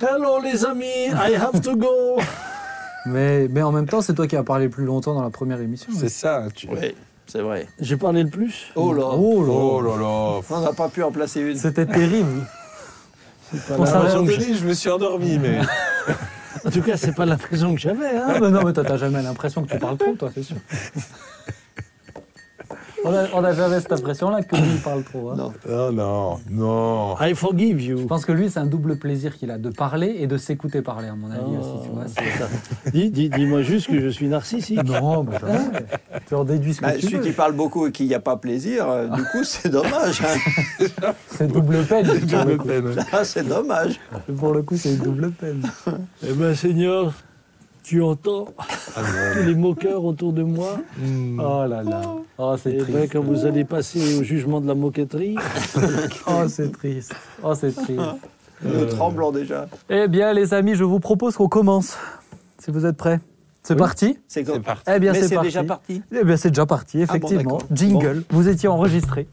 Hello les amis, I have to go. Mais, mais en même temps, c'est toi qui as parlé le plus longtemps dans la première émission. C'est ça. Tu... Oui, c'est vrai. J'ai parlé le plus. Oh là, Oh là Oh là là. on n'a pas pu en placer une. C'était terrible. Pas la- donné, je me suis endormi, mais. En tout cas, c'est pas l'impression que j'avais. Hein. Ah, non, mais toi, t'as jamais l'impression que tu parles trop, toi, c'est sûr. On a, on a jamais cette impression-là que lui, il parle trop. hein. Non. Oh non, non. I forgive Je you. pense que lui, c'est un double plaisir qu'il a de parler et de s'écouter parler, à mon avis Oh, aussi. Tu vois, c'est- c'est ça. Dis, dis, dis-moi juste que je suis narcissique. non, mais jamais. tu en déduis ce que Bah, tu celui veux. qui parle beaucoup et qui n'y a pas plaisir, euh, du coup, c'est dommage. hein. C'est double peine. pour, le coup. Ah, c'est dommage. Pour le coup, c'est une double peine. Eh ben, Seigneur, tu entends Ah tous les moqueurs autour de moi. non. Oh là là. Oh, c'est Et triste. ben, quand vous allez passer au jugement de la moquetterie, Oh, c'est triste. Oh, c'est triste. Nous tremblons déjà. Eh bien, les amis, je vous propose qu'on commence. Si vous êtes prêts. C'est parti C'est parti. Eh bien, Mais c'est c'est déjà parti. Eh bien, c'est déjà parti, bon, effectivement. Jingle, vous étiez enregistré.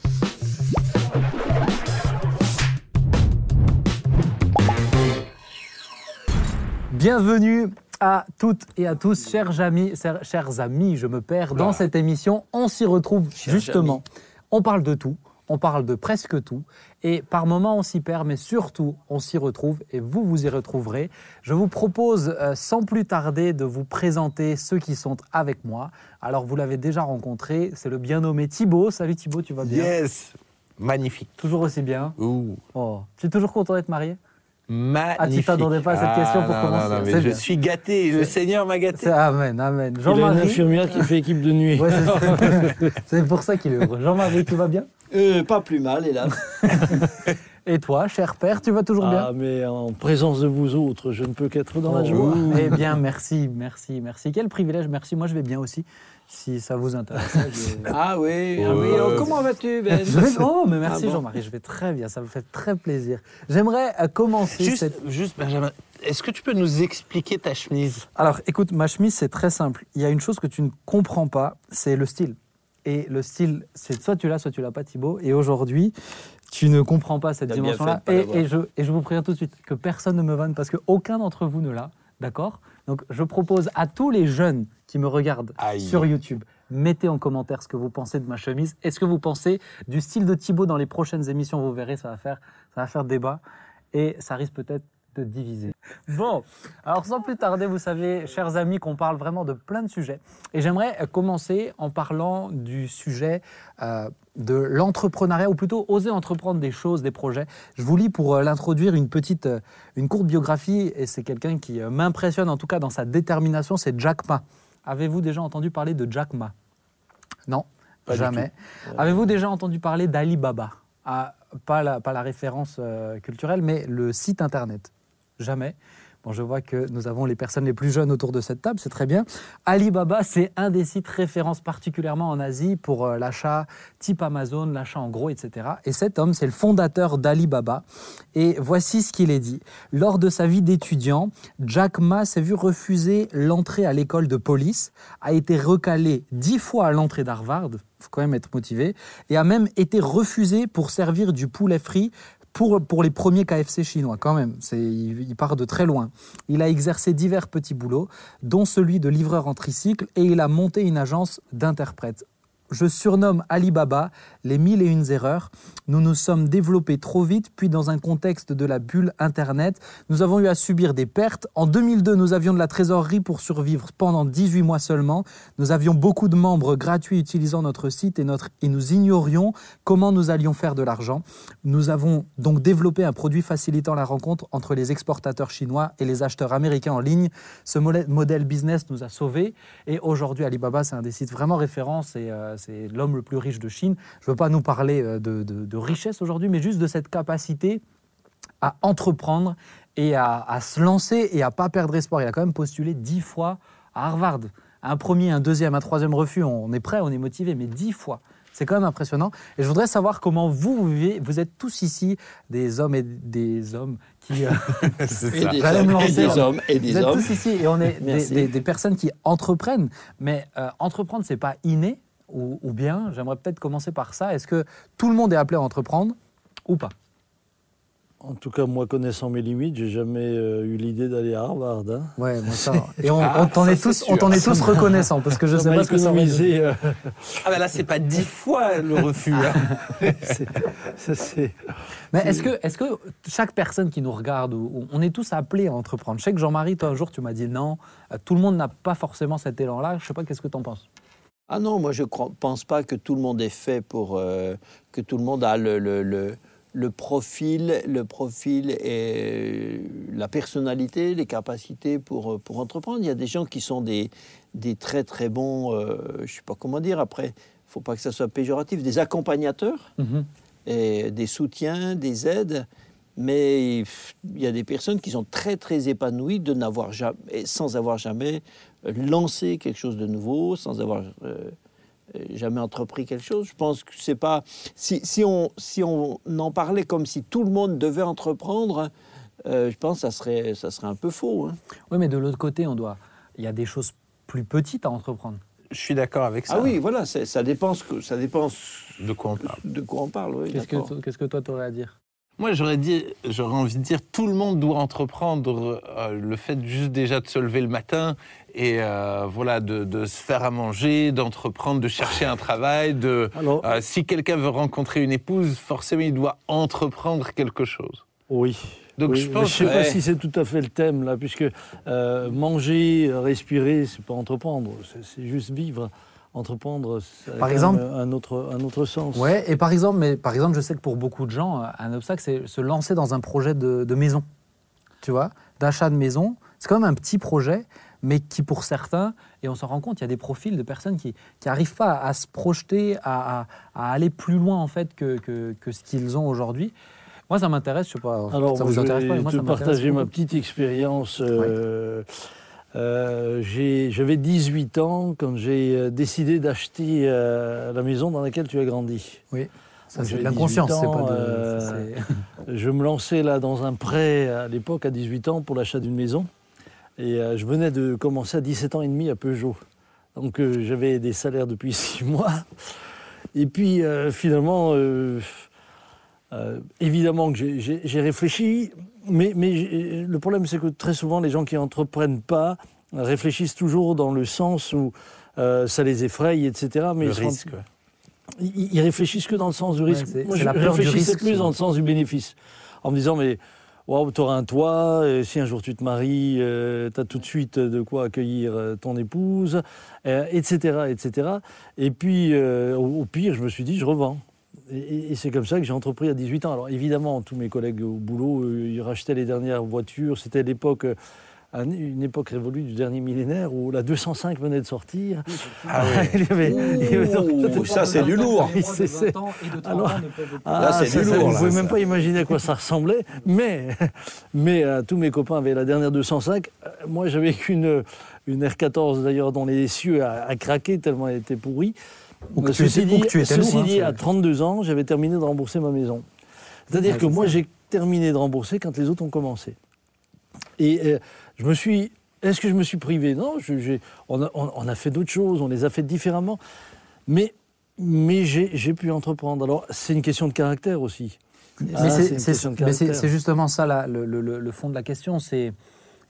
Bienvenue à toutes et à tous, chers amis, chers, amis, je me perds. Dans cette émission, on s'y retrouve justement. On parle de tout, on parle de presque tout, et par moments on s'y perd, mais surtout on s'y retrouve, et vous vous y retrouverez. Je vous propose, euh, sans plus tarder, de vous présenter ceux qui sont avec moi. Alors vous l'avez déjà rencontré, c'est le bien nommé Thibaut. Salut Thibaut, tu vas bien? Yes. Magnifique. Toujours aussi bien? Ouh. Oh. Tu es toujours content d'être marié? Magnifique. Ah, tu t'attendais pas à cette question pour non, commencer. Non, non, mais C'est je bien. suis gâté. Le Seigneur m'a gâté. C'est- Amen, amen. il a une Jean-Marie, infirmière qui fait équipe de nuit. Ouais, c'est- c'est pour ça qu'il est heureux. Jean-Marie, tu vas bien? Euh, pas plus mal, hélas. Et toi, cher père, tu vas toujours bien? Ah, mais en présence de vous autres, je ne peux qu'être dans la Oh. joie. Eh bien, merci, merci, merci. Quel privilège, merci. Moi, je vais bien aussi, si ça vous intéresse. Je- Ah oui, ah Oh, oui. Oh, comment vas-tu, Ben Je vais- Oh, mais merci Ah bon Jean-Marie, je vais très bien, ça me fait très plaisir. J'aimerais euh, commencer Juste, cette... juste, Benjamin, est-ce que tu peux nous expliquer ta chemise? Alors, écoute, ma chemise, c'est très simple. Il y a une chose que tu ne comprends pas, c'est le style. Et le style, c'est soit tu l'as, soit tu l'as pas, Thibaut. Et aujourd'hui, tu ne comprends pas cette dimension-là. Et, je, et je vous préviens tout de suite que personne ne me vanne parce qu'aucun d'entre vous ne l'a. D'accord? Donc, je propose à tous les jeunes qui me regardent Aïe. sur YouTube, mettez en commentaire ce que vous pensez de ma chemise. Est-ce que vous pensez du style de Thibaut dans les prochaines émissions? Vous verrez, ça va faire, ça va faire débat et ça risque peut-être de diviser. Bon, alors sans plus tarder, vous savez, chers amis, qu'on parle vraiment de plein de sujets. Et j'aimerais commencer en parlant du sujet euh, de l'entrepreneuriat, ou plutôt oser entreprendre des choses, des projets. Je vous lis pour euh, l'introduire une petite, euh, une courte biographie, et c'est quelqu'un qui m'impressionne en tout cas dans sa détermination, c'est Jack Ma. Avez-vous déjà entendu parler de Jack Ma? Non, Pas jamais. Avez-vous déjà entendu parler d'Alibaba? Ah, pas, la, pas la référence culturelle, mais le site internet Jamais. Bon, je vois que nous avons les personnes les plus jeunes autour de cette table, c'est très bien. Alibaba, c'est un des sites références particulièrement en Asie pour euh, l'achat type Amazon, l'achat en gros, etc. Et cet homme, c'est le fondateur d'Alibaba. Et voici ce qu'il est dit. Lors de sa vie d'étudiant, Jack Ma s'est vu refuser l'entrée à l'école de police, a été recalé dix fois à l'entrée d'Harvard, faut quand même être motivé, et a même été refusé pour servir du poulet frit pour, les premiers KFC chinois, quand même. Il, il part de très loin. Il a exercé divers petits boulots, dont celui de livreur en tricycle, et il a monté une agence d'interprètes. Je surnomme Alibaba les mille et une erreurs. Nous nous sommes développés trop vite, puis dans un contexte de la bulle Internet, nous avons eu à subir des pertes. En 2002, nous avions de la trésorerie pour survivre pendant 18 mois seulement. Nous avions beaucoup de membres gratuits utilisant notre site et, notre, et nous ignorions comment nous allions faire de l'argent. Nous avons donc développé un produit facilitant la rencontre entre les exportateurs chinois et les acheteurs américains en ligne. Ce modèle- business nous a sauvés et aujourd'hui Alibaba c'est un des sites vraiment référents, c'est euh, c'est l'homme le plus riche de Chine. Pas nous parler euh, de, de- de richesse aujourd'hui, mais juste de cette capacité à entreprendre et à, à se lancer et à pas perdre espoir. Il a quand même postulé dix fois à Harvard. Un premier, un deuxième, un troisième refus, on est prêt, on est motivé, mais dix fois. C'est quand même impressionnant. Et je voudrais savoir comment vous, vous vivez. Vous êtes tous ici des hommes et des hommes qui... euh, C'est Et des, hommes, et lancer, des là. hommes, et vous des êtes hommes. tous ici et on est des, des- des personnes qui entreprennent. Mais euh, entreprendre, c'est pas inné ou, ou bien J'aimerais peut-être commencer par ça. Est-ce que tout le monde est appelé à entreprendre ou pas? En tout cas, moi, connaissant mes limites, j'ai jamais euh, eu l'idée d'aller à Harvard. Hein. Ouais, ça. Et on, Ah, on t'en est tous, on sûr. t'en est tous reconnaissants parce que je Ça sais pas ce que ça économisé, euh, Ah ben là, c'est pas dix fois le refus. hein. c'est- Mais est-ce que, chaque personne qui nous regarde, on est tous appelés à entreprendre? Je sais que Jean-Marie, toi, un jour, tu m'as dit non, euh, tout le monde n'a pas forcément cet élan-là. Je sais pas, qu'est-ce que tu en penses? Ah non, moi je ne pense pas que tout le monde est fait pour euh, que tout le monde a le, le, le, le profil, le profil et la personnalité, les capacités pour, euh, pour entreprendre. Il y a des gens qui sont des, des très très bons, euh, je ne sais pas comment dire après, il ne faut pas que ça soit péjoratif, des accompagnateurs et des soutiens, des aides. Mais il y a des personnes qui sont très très épanouies de n'avoir jamais, sans avoir jamais euh, lancé quelque chose de nouveau, sans avoir euh, euh, jamais entrepris quelque chose. Je pense que c'est pas si, si on si on en parlait comme si tout le monde devait entreprendre, euh, je pense que ça serait ça serait un peu faux. hein. Oui, mais de l'autre côté, on doit. Il y a des choses plus petites à entreprendre. Je suis d'accord avec ça. Ah oui, voilà, ça dépend ça dépend De quoi on parle de quoi on parle. Oui, Qu'est-ce d'accord. que, qu'est-ce que toi, tu aurais à dire? Moi, j'aurais dit, j'aurais envie de dire, tout le monde doit entreprendre euh, le fait juste déjà de se lever le matin et euh, voilà de, de se faire à manger, d'entreprendre, de chercher un travail. De Alors, euh, si quelqu'un veut rencontrer une épouse, forcément, il doit entreprendre quelque chose. oui. Donc Oui, je pense. sais pas ouais. si c'est tout à fait le thème là, puisque manger, respirer, c'est pas entreprendre, c'est juste vivre. Entreprendre, Par exemple- un autre, un autre sens. Ouais, et par exemple, mais par exemple, je sais que pour beaucoup de gens, un obstacle, c'est se lancer dans un projet de, de maison. Tu vois, d'achat de maison. C'est quand même un petit projet, mais qui pour certains, et on s'en rend compte, il y a des profils de personnes qui n'arrivent pas à, se projeter, à, à- à aller plus loin en fait que, que, que ce qu'ils ont aujourd'hui. Moi, ça m'intéresse, je sais pas. Alors, ça vous intéresse je pas, mais vais moi, te ça partager ma petite expérience. euh, euh, J'avais 18 ans quand j'ai euh, décidé d'acheter euh, la maison dans laquelle tu as grandi. Ça, c'est de l'inconscience, 18 c'est pas de. euh, Je me lançais là dans un prêt à l'époque à 18 ans pour l'achat d'une maison. Et je venais de commencer à 17 ans et demi à Peugeot. Donc j'avais des salaires depuis 6 mois. Et puis finalement, euh, euh, évidemment que j'ai- réfléchi, mais, mais j'ai- le problème c'est que très souvent les gens qui n'entreprennent pas réfléchissent toujours dans le sens où euh, ça les effraie, etc. Mais le ils risque. ouais. ils, ils réfléchissent que dans le sens du Ouais, risque. c'est- Moi, je réfléchissais plus dans le sens du bénéfice. En me disant, mais waouh, tu auras un toit, euh, si un jour tu te maries, tu as tout de suite de quoi accueillir euh, ton épouse, euh, etc., etc. Et puis, euh, au pire, je me suis dit, je revends. Et, c'est comme ça que j'ai entrepris à 18 ans. Alors évidemment, tous mes collègues au boulot, euh, ils rachetaient les dernières voitures. C'était l'époque, euh, un- une époque révolue du dernier millénaire où la 205 venait de sortir. Ah ouais. Il y avait- il y avait- Ouh, ça c'est du lourd. Alors- Ah, Là, c'est ça, du ça, lourd, Vous là, pouvez même pas imaginer à quoi ça ressemblait. Mais, mais euh, tous mes copains avaient la dernière 205. Euh, Moi, j'avais qu'une une R14 d'ailleurs dont les cieux a, a craqué tellement elle était pourrie. Ou que Euh, tu ceci étais- ou dit, que tu étais ceci lourd, dit, à 32 ans, j'avais terminé de rembourser ma maison. C'est-à-dire Ouais, que moi, j'ai terminé de rembourser quand les autres ont commencé. Et euh, je me suis. Est-ce que je me suis privé? Non, je- on, a, on- on a fait d'autres choses, on les a faites différemment. Mais, mais j'ai pu entreprendre. Alors, c'est une question de caractère aussi. Mais Ah, c'est- c'est une c'est question de mais c'est- caractère. c'est justement ça là, le, le- le- le fond de la question. C'est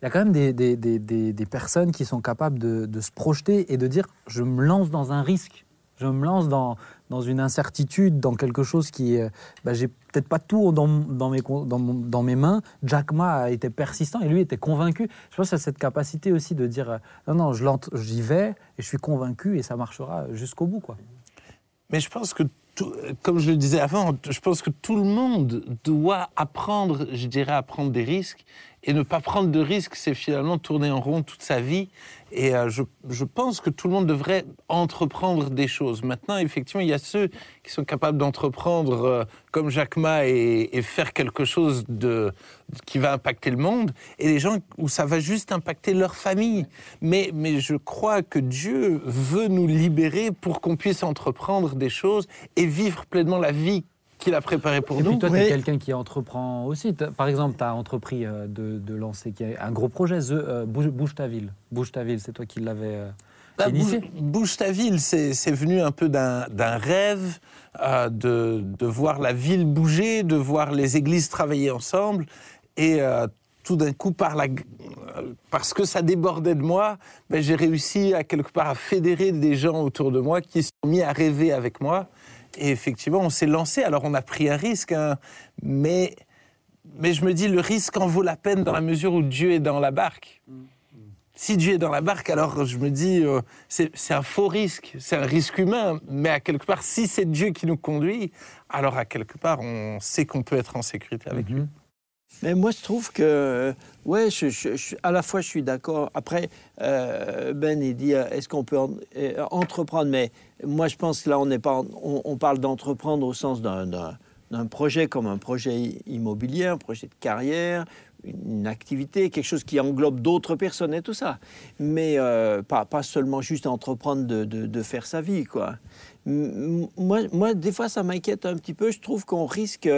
il y a quand même des, des- des- des- des personnes qui sont capables de, de se projeter et de dire je me lance dans un risque, je me lance dans, dans une incertitude, dans quelque chose qui bah, j'ai peut-être pas tout dans, mes, dans, mes mains. Jack Ma a été persistant et lui était convaincu. Je pense à cette capacité aussi de dire euh, non non j'y vais et je suis convaincu et ça marchera jusqu'au bout quoi. Mais je pense que, comme je le disais avant, je pense que tout le monde doit apprendre, je dirais, à prendre des risques. Et ne pas prendre de risques, c'est finalement tourner en rond toute sa vie. Et euh, je, pense que tout le monde devrait entreprendre des choses. Maintenant, effectivement, il y a ceux qui sont capables d'entreprendre euh, comme Jacques Ma et, faire quelque chose de, qui va impacter le monde, et les gens où ça va juste impacter leur famille. Mais, mais je crois que Dieu veut nous libérer pour qu'on puisse entreprendre des choses et vivre pleinement la vie qu'il a préparée pour Et nous. puis toi, tu es quelqu'un qui entreprend aussi. Par exemple, tu as entrepris euh, de, de lancer un gros projet, The, euh, Bouge, Bouge ta ville. Bouge ta ville, c'est toi qui l'avais euh, Bah. Bouge, Bouge ta ville, c'est venu un peu d'un rêve euh, de, de voir la ville bouger, de voir les églises travailler ensemble. Et euh, tout d'un coup, par la, parce que ça débordait de moi, ben, j'ai réussi à quelque part à fédérer des gens autour de moi qui se sont mis à rêver avec moi. Et effectivement, on s'est lancé. Alors, on a pris un risque, hein, mais, mais je me dis, le risque en vaut la peine dans la mesure où Dieu est dans la barque. Si Dieu est dans la barque, alors je me dis, euh, c'est c'est un faux risque, c'est un risque humain, mais à quelque part, si c'est Dieu qui nous conduit, alors à quelque part, on sait qu'on peut être en sécurité avec lui. Mais moi, je trouve que, ouais, à la fois, je suis d'accord. Après, euh, Ben, il dit, euh, est-ce qu'on peut euh, entreprendre? Mais moi, je pense que là, on n'est pas, on, parle d'entreprendre au sens d'un- projet comme un projet immobilier, un projet de carrière, une, activité, quelque chose qui englobe d'autres personnes et tout ça. Mais pas, seulement juste entreprendre de, de- faire sa vie, quoi. Moi, moi, des fois, ça m'inquiète un petit peu. Je trouve qu'on risque,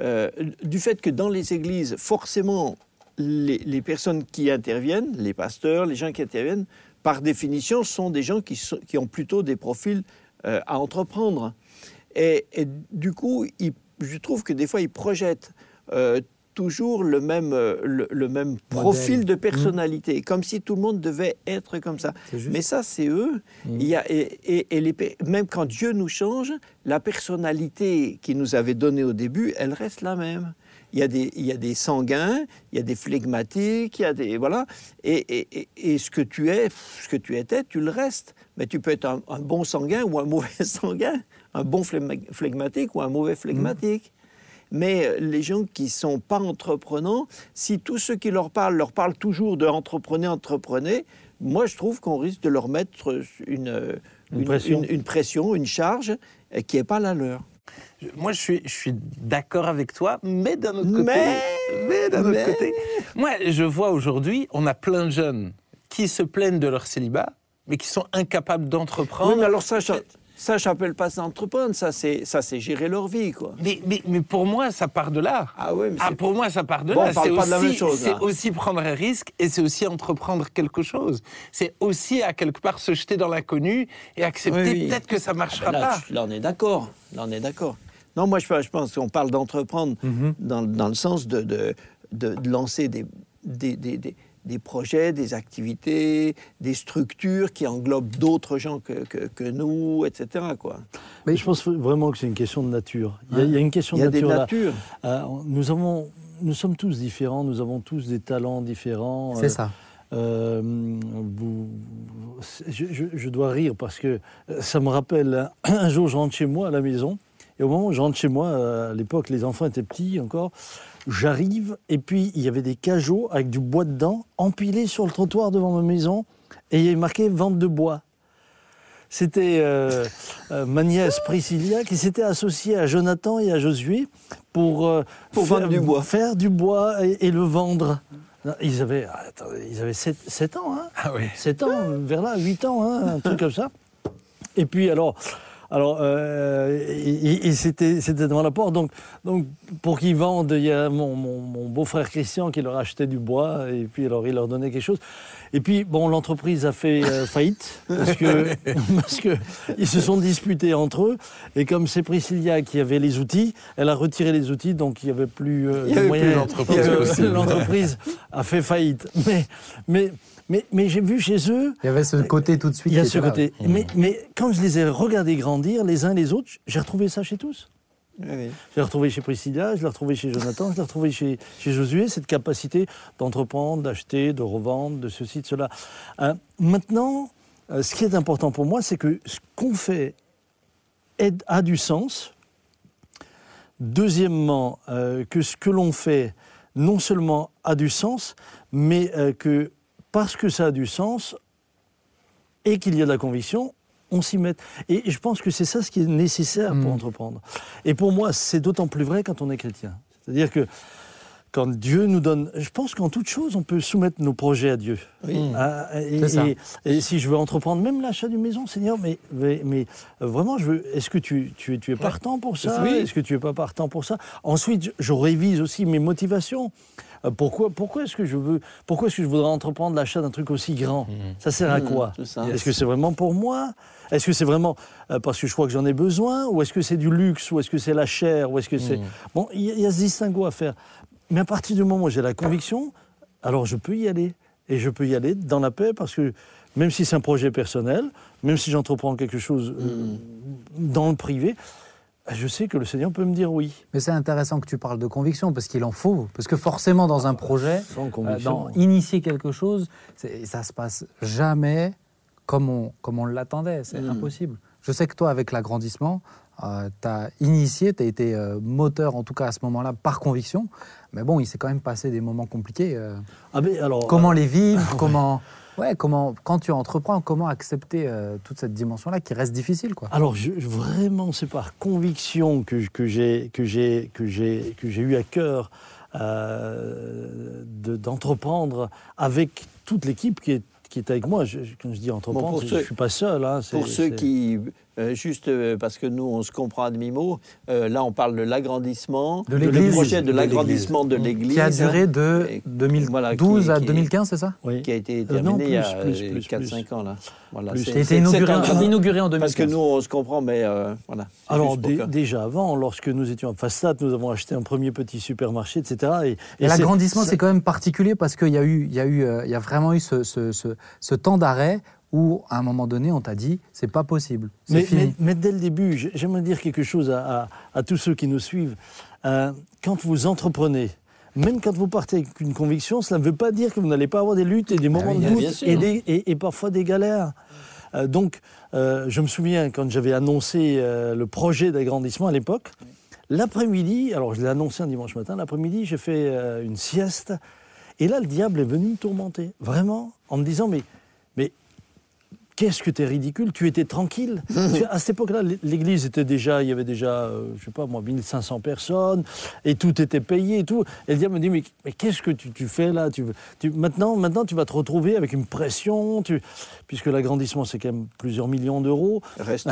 euh, du fait que dans les églises, forcément, les, personnes qui interviennent, les pasteurs, les gens qui interviennent, par définition, sont des gens qui, ont plutôt des profils euh, à entreprendre. Et, du coup, je trouve que des fois, ils projettent euh, toujours le même, euh, le, le même profil de personnalité, comme si tout le monde devait être comme ça. Mais ça, c'est eux. Il y a, et, et- et les pe- même quand Dieu nous change, la personnalité qu'il nous avait donnée au début, elle reste la même. Il y, a des, il y a des sanguins, il y a des flegmatiques, il y a des voilà, et, et- et- et ce que tu es, ce que tu étais, tu le restes. Mais tu peux être un, un bon sanguin ou un mauvais sanguin, un bon flegma- flegmatique ou un mauvais flegmatique. Mais euh, les gens qui sont pas entreprenants, si tous ceux qui leur parlent leur parlent toujours de entreprenez, entreprenez, moi je trouve qu'on risque de leur mettre une, euh, Une pression. une, une pression, une charge euh, qui n'est pas la leur. Moi, je suis, je suis d'accord avec toi, mais d'un autre côté, Mais- mais d'un autre côté, moi, je vois aujourd'hui, on a plein de jeunes qui se plaignent de leur célibat, mais qui sont incapables d'entreprendre. Oui, mais alors ça, je- ça, j'appelle pas ça entreprendre, ça c'est ça c'est gérer leur vie quoi. Mais, mais- mais pour moi, ça part de là. Ah oui, mais Ah, pour moi, ça part de Bon, là. on parle C'est pas de la aussi- même chose, C'est aussi prendre un risque et c'est aussi entreprendre quelque chose. C'est aussi, à quelque part, se jeter dans l'inconnu et accepter Oui, oui. peut-être que ça marchera Ben là, pas. là, on est d'accord. Là, on est d'accord. Non, moi, je, je pense qu'on parle d'entreprendre Mhm. dans, dans le sens de, de, de- de lancer des, des, des- des- des projets, des activités, des structures qui englobent d'autres gens que, que, que nous, etc. Quoi. Mais je pense vraiment que c'est une question de nature. Il y a, il y a une question Il y a de des nature là. natures. Euh, nous, avons, nous sommes tous différents, nous avons tous des talents différents. C'est Euh, ça. euh, vous- je, je- je dois rire parce que ça me rappelle, un, un jour je rentre chez moi à la maison, et au moment où je rentre chez moi, à l'époque les enfants étaient petits encore, j'arrive et puis il y avait des cajots avec du bois dedans, empilés sur le trottoir devant ma maison, et il y avait marqué vente de bois. C'était euh, euh, ma nièce Priscilla qui s'était associée à Jonathan et à Josué pour, euh, Pour faire, du bois. faire du bois et, et le vendre. Non, Ils avaient, ah, ils avaient 7, ans, hein Ah oui. 7 ans, vers là, 8 ans, hein, un truc comme ça. Et puis alors, alors euh, c'était, devant la porte. Donc, donc pour qu'ils vendent, il y a mon, mon- mon beau-frère Christian qui leur achetait du bois. Et puis alors, il leur donnait quelque chose. Et puis, bon, l'entreprise a fait euh, faillite parce que, parce que ils se sont disputés entre eux. Et comme c'est Priscilla qui avait les outils, elle a retiré les outils, donc il n'y avait plus euh, Il y de avait possible. L'entreprise a fait faillite. Mais, mais, mais, mais j'ai vu chez eux, Il y avait ce côté tout de suite. il y a ce côté. Mais, mais quand je les ai regardés grandir, les uns les autres, j'ai retrouvé ça chez tous. Je l'ai retrouvé chez Priscilla, je l'ai retrouvé chez Jonathan, je l'ai retrouvé chez, Josué, cette capacité d'entreprendre, d'acheter, de revendre, de ceci, de cela. Euh, maintenant, euh, ce qui est important pour moi, c'est que ce qu'on fait a du sens. Deuxièmement, euh, que ce que l'on fait non seulement a du sens, mais euh, que parce que ça a du sens et qu'il y a de la conviction, on s'y met. Et je pense que c'est ça ce qui est nécessaire pour Mm. entreprendre. Et pour moi, c'est d'autant plus vrai quand on est chrétien. C'est-à-dire que quand Dieu nous donne... Je pense qu'en toute chose, on peut soumettre nos projets à Dieu. Oui. Ah, et, ça. et- et si je veux entreprendre même l'achat d'une maison, Seigneur, mais, mais, mais, euh, vraiment, je veux. Est-ce que tu, tu, es- tu es partant pour ça? Oui. Est-ce que tu es pas partant pour ça? Ensuite, je, je révise aussi mes motivations. Euh, pourquoi pourquoi est-ce que je veux pourquoi est-ce que je voudrais entreprendre l'achat d'un truc aussi grand? Ça sert à Mmh, quoi? Est-ce que c'est vraiment pour moi? Est-ce que c'est vraiment euh, parce que je crois que j'en ai besoin Ou est-ce que c'est du luxe Ou est-ce que c'est la chair Ou est-ce que c'est bon Il y, y a ce distinguo à faire. Mais à partir du moment où j'ai la conviction, alors je peux y aller et je peux y aller dans la paix parce que même si c'est un projet personnel, même si j'entreprends quelque chose euh, dans le privé, je sais que le Seigneur peut me dire oui. Mais c'est intéressant que tu parles de conviction, parce qu'il en faut. Parce que forcément, dans un projet, Sans euh, dans initier quelque chose, ça se passe jamais comme on, comme on l'attendait. C'est Mm. impossible. Je sais que toi, avec l'agrandissement, tu as initié, tu as été euh, moteur, en tout cas à ce moment-là, par conviction. Mais bon, il s'est quand même passé des moments compliqués. euh. Ah mais alors, comment les vivre comment, ouais, comment, Quand tu entreprends, comment accepter euh, toute cette dimension-là qui reste difficile quoi. Alors, je, vraiment, c'est par conviction que, que j'ai eu à cœur euh, de- d'entreprendre avec toute l'équipe qui est qui est avec moi. Je- quand je dis entreprendre, je suis pas seul. hein, Pour ceux qui, euh, juste euh, parce que nous, on se comprend à demi-mot, euh, là, on parle de l'agrandissement, De l'église. le projet de De l'agrandissement de l'église. Qui a duré de Et- 2012 voilà, qui- à qui- 2015, c'est ça oui. qui a été Euh, non, terminé il y a plus, plus, plus, 4-5 plus. ans. Là. Voilà, Qui a été inauguré, en- inauguré en 2015. Parce que nous, on se comprend, mais euh, voilà. Alors déjà avant, lorsque nous étions à Fastat, nous avons acheté un premier petit supermarché, etc. Et, Et et c'est- l'agrandissement, c'est quand même particulier parce qu'il y, a eu- il y, a eu, il y a vraiment eu ce, ce- ce- ce temps d'arrêt où, à un moment donné, on t'a dit c'est pas possible, c'est Mais, fini. mais- mais dès le début, j'ai- j'aimerais dire quelque chose à, à- à tous ceux qui nous suivent. Euh, quand vous entreprenez, même quand vous partez avec une conviction, cela ne veut pas dire que vous n'allez pas avoir des luttes et des moments oui, de doute et, des- et- et parfois des galères. Euh, donc, euh, je me souviens quand j'avais annoncé euh, le projet d'agrandissement à l'époque, l'après-midi, alors je l'ai annoncé un dimanche matin, l'après-midi, j'ai fait euh, une sieste. Et là, le diable est venu me tourmenter, vraiment, en me disant, mais, mais Qu'est-ce que tu es ridicule Tu étais tranquille. À cette époque-là, l'église était déjà, il y avait déjà, euh, je sais pas moi, 1500 personnes, et tout était payé et tout. Et le diable me dit, mais, mais qu'est-ce que tu, tu fais là? Tu, veux- tu- maintenant, maintenant, tu vas te retrouver avec une pression, tu, puisque l'agrandissement, c'est quand même plusieurs millions d'euros.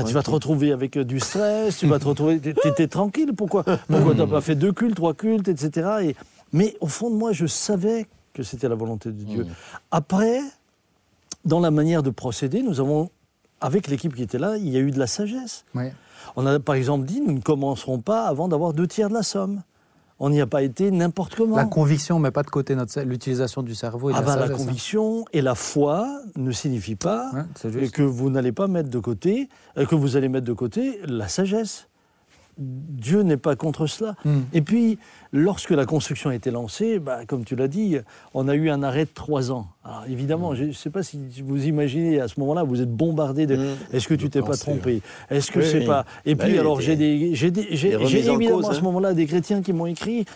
Tu vas te retrouver avec euh, du stress, tu vas te retrouver. Tu étais tranquille, pourquoi Pourquoi tu n'as pas fait deux cultes, trois cultes, etc. Et, mais au fond de moi, je savais que c'était la volonté de Dieu. Après, dans la manière de procéder, nous avons, avec l'équipe qui était là, il y a eu de la sagesse. Ouais. On a par exemple dit, nous ne commencerons pas avant d'avoir deux tiers de la somme. On n'y a pas été n'importe comment. La conviction, mais pas de côté l'utilisation du cerveau et de Ah la ben, la hein. conviction et la foi ne signifient pas Ouais, que vous n'allez pas mettre de côté, euh, que vous allez mettre de côté la sagesse. Dieu n'est pas contre cela. Hmm. Et puis, lorsque la construction a été lancée, bah, comme tu l'as dit, on a eu un arrêt de trois ans. Alors évidemment, je ne sais pas si vous imaginez à ce moment-là, vous êtes bombardé de Mm. est-ce que tu t'es pas trompé? Est-ce que Oui, c'est oui. pas. Et Bah puis, oui, alors, j'ai des- évidemment cause, à ce hein. moment-là des chrétiens qui m'ont écrit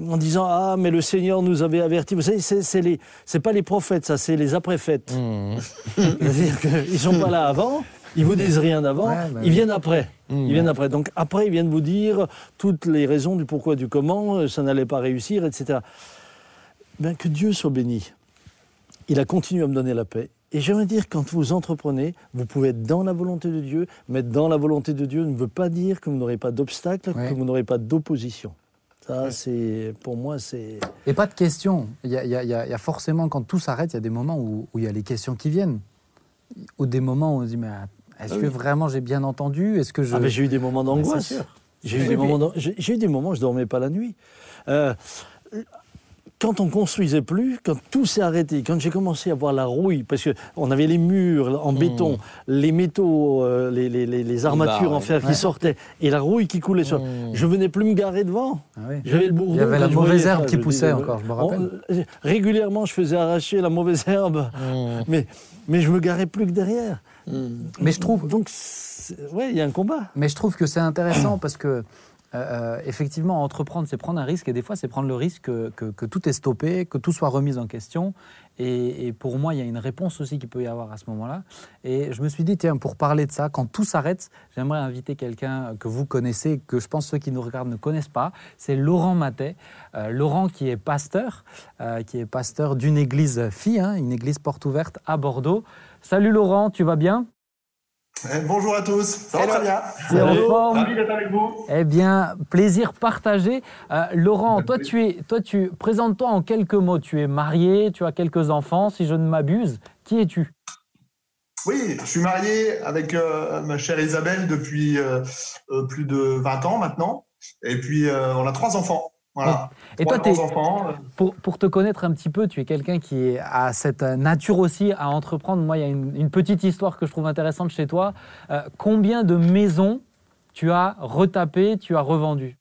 en disant Ah, mais le Seigneur nous avait avertis. Vous savez, c'est les- c'est pas les prophètes, ça, c'est les après-fêtes. Mmh. C'est-à-dire qu'ils ne sont pas là avant, ils vous disent rien d'avant, Ouais, bah ils viennent après. Mmh. Ils viennent après. Donc après, ils viennent vous dire toutes les raisons du pourquoi, du comment, euh, ça n'allait pas réussir, etc. Ben, que Dieu soit béni. Il a continué à me donner la paix. Et j'aimerais dire, quand vous entreprenez, vous pouvez être dans la volonté de Dieu, mais être dans la volonté de Dieu ne veut pas dire que vous n'aurez pas d'obstacles, Ouais. que vous n'aurez pas d'opposition. Ça, c'est, pour moi, c'est... Et pas de questions. Il y y a- y y forcément, quand tout s'arrête, il y a des moments où, où il y a les questions qui viennent. Ou des moments où on se dit, mais est-ce Ah que oui. vraiment j'ai bien entendu? Est-ce que je... Ah, j'ai eu des moments d'angoisse. J'ai eu, des moments j'ai- eu des moments où je ne dormais pas la nuit. Euh, quand on construisait plus, quand tout s'est arrêté, quand j'ai commencé à voir la rouille, parce qu'on avait les murs en béton, les métaux, euh, les, les- les- les armatures bah, en fer ouais. qui sortaient, et la rouille qui coulait sur... Mmh. Je venais plus me garer devant. Ah oui. J'avais le bourdon. Il y avait la mauvaise herbe qui poussait encore, je me on- rappelle. euh, régulièrement, je faisais arracher la mauvaise herbe, Mmh. mais, mais je me garais plus que derrière. Mais je trouve, Donc, ouais, il y a un combat. Mais je trouve que c'est intéressant parce que, euh, effectivement, entreprendre, c'est prendre un risque et des fois, c'est prendre le risque que, que- que tout est stoppé, que tout soit remis en question. Et, et pour moi, il y a une réponse aussi qu'il peut y avoir à ce moment-là. Et je me suis dit, tiens, pour parler de ça, quand tout s'arrête, j'aimerais inviter quelqu'un que vous connaissez, que je pense ceux qui nous regardent ne connaissent pas. C'est Laurent Matet. Euh, Laurent qui est pasteur, euh, qui est pasteur d'une église fille, hein, une église porte ouverte à Bordeaux. Salut Laurent, tu vas bien? Eh, bonjour à tous, ça va très bien. C'est en forme. Ravi d'être avec vous. Eh bien, plaisir partagé. Euh, Laurent, toi, tu es, toi, tu présente-toi en quelques mots. Tu es marié, tu as quelques enfants, si je ne m'abuse. Qui es-tu? Oui, je suis marié avec euh, ma chère Isabelle depuis euh, euh, plus de 20 ans maintenant. Et puis, euh, on a trois enfants. Voilà. Et trois toi, enfants. pour, pour te connaître un petit peu, tu es quelqu'un qui a cette nature aussi à entreprendre. Moi, il y a une, une petite histoire que je trouve intéressante chez toi. Euh, combien de maisons tu as retapées, tu as revendues?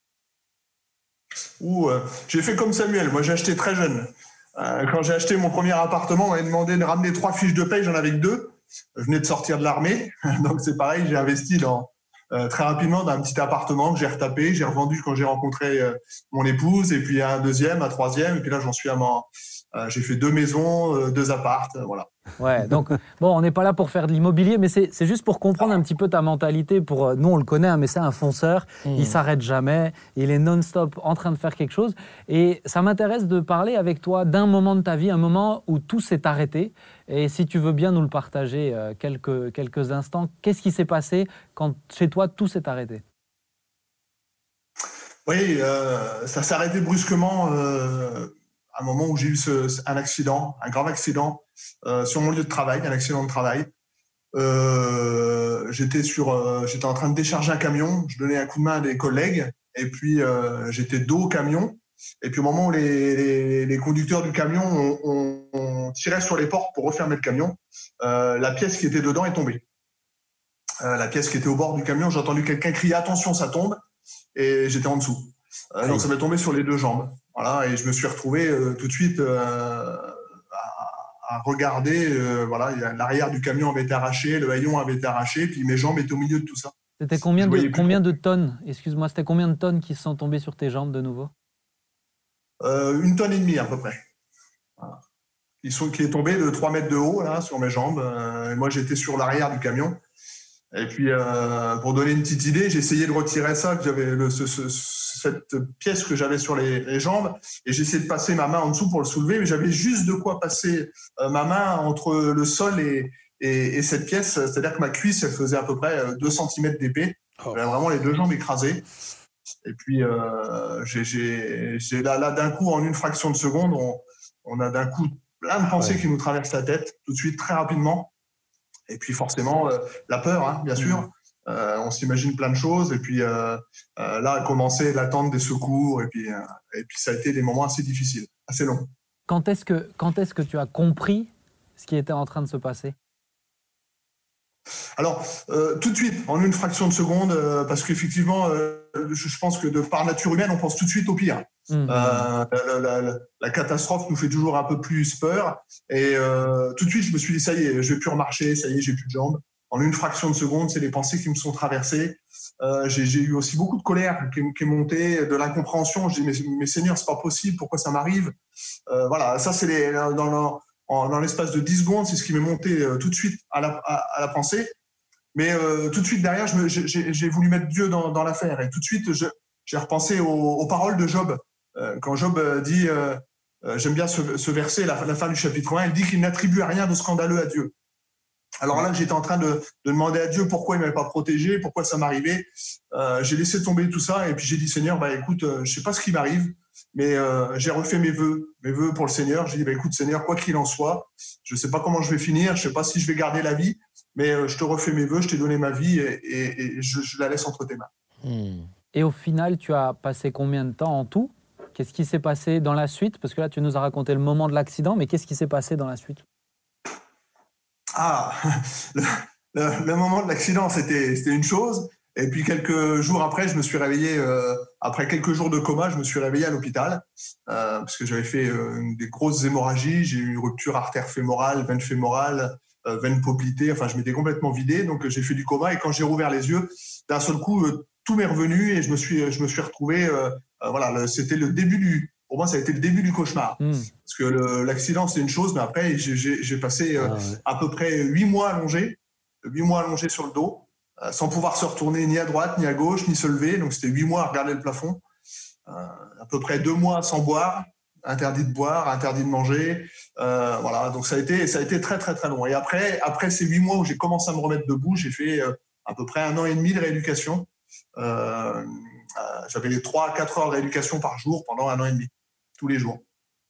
Où euh, j'ai fait comme Samuel. Moi, j'ai acheté très jeune. Euh, quand j'ai acheté mon premier appartement, on m'avait demandé de ramener trois fiches de paye. J'en avais que deux. Je venais de sortir de l'armée, donc c'est pareil. J'ai investi dans euh, très rapidement dans un petit appartement que j'ai retapé. J'ai revendu quand j'ai rencontré euh, mon épouse, et puis un deuxième, un troisième, et puis là j'en suis à mon. Euh, j'ai fait deux maisons, euh, deux appartes, euh, voilà. Ouais, donc bon, on n'est pas là pour faire de l'immobilier, mais c'est juste pour comprendre un petit peu ta mentalité. Pour nous, on le connaît, hein, mais c'est un fonceur. Il s'arrête jamais. Il est non-stop en train de faire quelque chose. Et ça m'intéresse de parler avec toi d'un moment de ta vie, un moment où tout s'est arrêté. Et si tu veux bien nous le partager euh, quelques quelques instants, qu'est-ce qui s'est passé quand chez toi tout s'est arrêté? Oui, euh, ça s'est arrêté brusquement euh, un moment où j'ai eu ce- un accident, un grave accident euh, sur mon lieu de travail, un accident de travail. Euh, j'étais sur, euh, j'étais en train de décharger un camion, je donnais un coup de main à des collègues, et puis euh, j'étais dos au camion. Et puis au moment où les, les- les conducteurs du camion ont, ont- ont tiré sur les portes pour refermer le camion, euh, la pièce qui était dedans est tombée. Euh, la pièce qui était au bord du camion, j'ai entendu quelqu'un crier attention, ça tombe et j'étais en dessous. Euh, donc ça m'est tombé sur les deux jambes. Voilà, et je me suis retrouvé euh, tout de suite euh, à, à regarder. euh, voilà, l'arrière du camion avait été arraché, le haillon avait été arraché, puis mes jambes étaient au milieu de tout ça. C'était combien de combien tonnes Excuse-moi, c'était combien de tonnes qui se sont tombées sur tes jambes de nouveau? Euh, une tonne et demie à peu près. Voilà. Ils sont, qui est tombé de 3 mètres de haut là, sur mes jambes. Euh, et moi, j'étais sur l'arrière du camion. Et puis, euh, pour donner une petite idée, j'ai essayé de retirer ça, que j'avais le- ce- ce- cette pièce que j'avais sur les, les jambes, et essayé de passer ma main en dessous pour le soulever, mais j'avais juste de quoi passer euh, ma main entre le sol et, et, et cette pièce. C'est-à-dire que ma cuisse, elle faisait à peu près euh, 2 cm d'épée. J'avais vraiment les deux jambes écrasées. Et puis, euh, j'ai- là, là d'un coup, en une fraction de seconde, on, on a d'un coup plein de pensées Ouais. qui nous traversent la tête, tout de suite, très rapidement. Et puis, forcément, euh, la peur, hein, bien sûr. Euh, on s'imagine plein de choses. Et puis, euh, euh, là a commencé l'attente des secours. Et puis, et puis, ça a été des moments assez difficiles, assez longs. Quand est-ce que quand est-ce que tu as compris ce qui était en train de se passer? Alors, tout de suite, en une fraction de seconde, parce qu'effectivement, je, pense que de par nature humaine, on pense tout de suite au pire. Hmm. La, la- la- la catastrophe nous fait toujours un peu plus peur. Et tout de suite, je me suis dit, ça y est, je vais plus remarcher, ça y est, j'ai plus de jambes. En une fraction de seconde, c'est les pensées qui me sont traversées. Euh, j'ai eu aussi beaucoup de colère qui, est montée, de l'incompréhension. Je dis, mais, mais Seigneur, c'est pas possible, pourquoi ça m'arrive? Euh, Voilà, ça, c'est les- dans, l'espace de 10 secondes, c'est ce qui m'est monté euh, tout de suite à la, pensée. Mais euh, tout de suite derrière, j'ai voulu mettre Dieu dans, l'affaire. Et tout de suite, j'ai repensé aux, paroles de Job. Euh, quand Job euh, dit, euh, euh, j'aime bien ce, ce verset, la, la fin du chapitre 1, il dit qu'il n'attribue rien de scandaleux à Dieu. Alors là, j'étais en train de, de demander à Dieu pourquoi il m'avait pas protégé, pourquoi ça m'arrivait. Euh, j'ai laissé tomber tout ça et puis j'ai dit Seigneur, bah écoute, euh, je sais pas ce qui m'arrive, mais euh, j'ai refait mes vœux, mes vœux pour le Seigneur. J'ai dit bah écoute Seigneur, quoi qu'il en soit, je sais pas comment je vais finir, je sais pas si je vais garder la vie, mais euh, je te refais mes vœux, je t'ai donné ma vie et, je, la laisse entre tes mains. Et au final, tu as passé combien de temps en tout? Qu'est-ce qui s'est passé dans la suite? Parce que là, tu nous as raconté le moment de l'accident, mais qu'est-ce qui s'est passé dans la suite? Ah, le, le- le moment de l'accident, c'était une chose. Et puis quelques jours après, je me suis réveillé, euh, après quelques jours de coma, je me suis réveillé à l'hôpital euh, parce que j'avais fait euh, des grosses hémorragies. J'ai eu une rupture artère fémorale, veine fémorale, euh, veine poplitée. Enfin, je m'étais complètement vidé. Donc, j'ai fait du coma. Et quand j'ai rouvert les yeux, d'un seul coup, euh, tout m'est revenu et je me suis, je me suis retrouvé. euh, voilà, c'était le début du. Pour moi, ça a été le début du cauchemar. Hmm. Parce que l'accident, c'est une chose, mais après, j'ai- passé euh, Ah ouais. à peu près huit mois allongé, huit mois allongé sur le dos, euh, sans pouvoir se retourner ni à droite, ni à gauche, ni se lever. Donc c'était huit mois à regarder le plafond, Euh, à peu près deux mois sans boire, interdit de boire, interdit de manger. Euh, voilà, donc ça a été, ça a été très très très long. Et après, après ces huit mois où j'ai commencé à me remettre debout, j'ai fait euh, à peu près un an et demi de rééducation. Euh, J'avais les trois à quatre heures de rééducation par jour pendant un an et demi, tous les jours.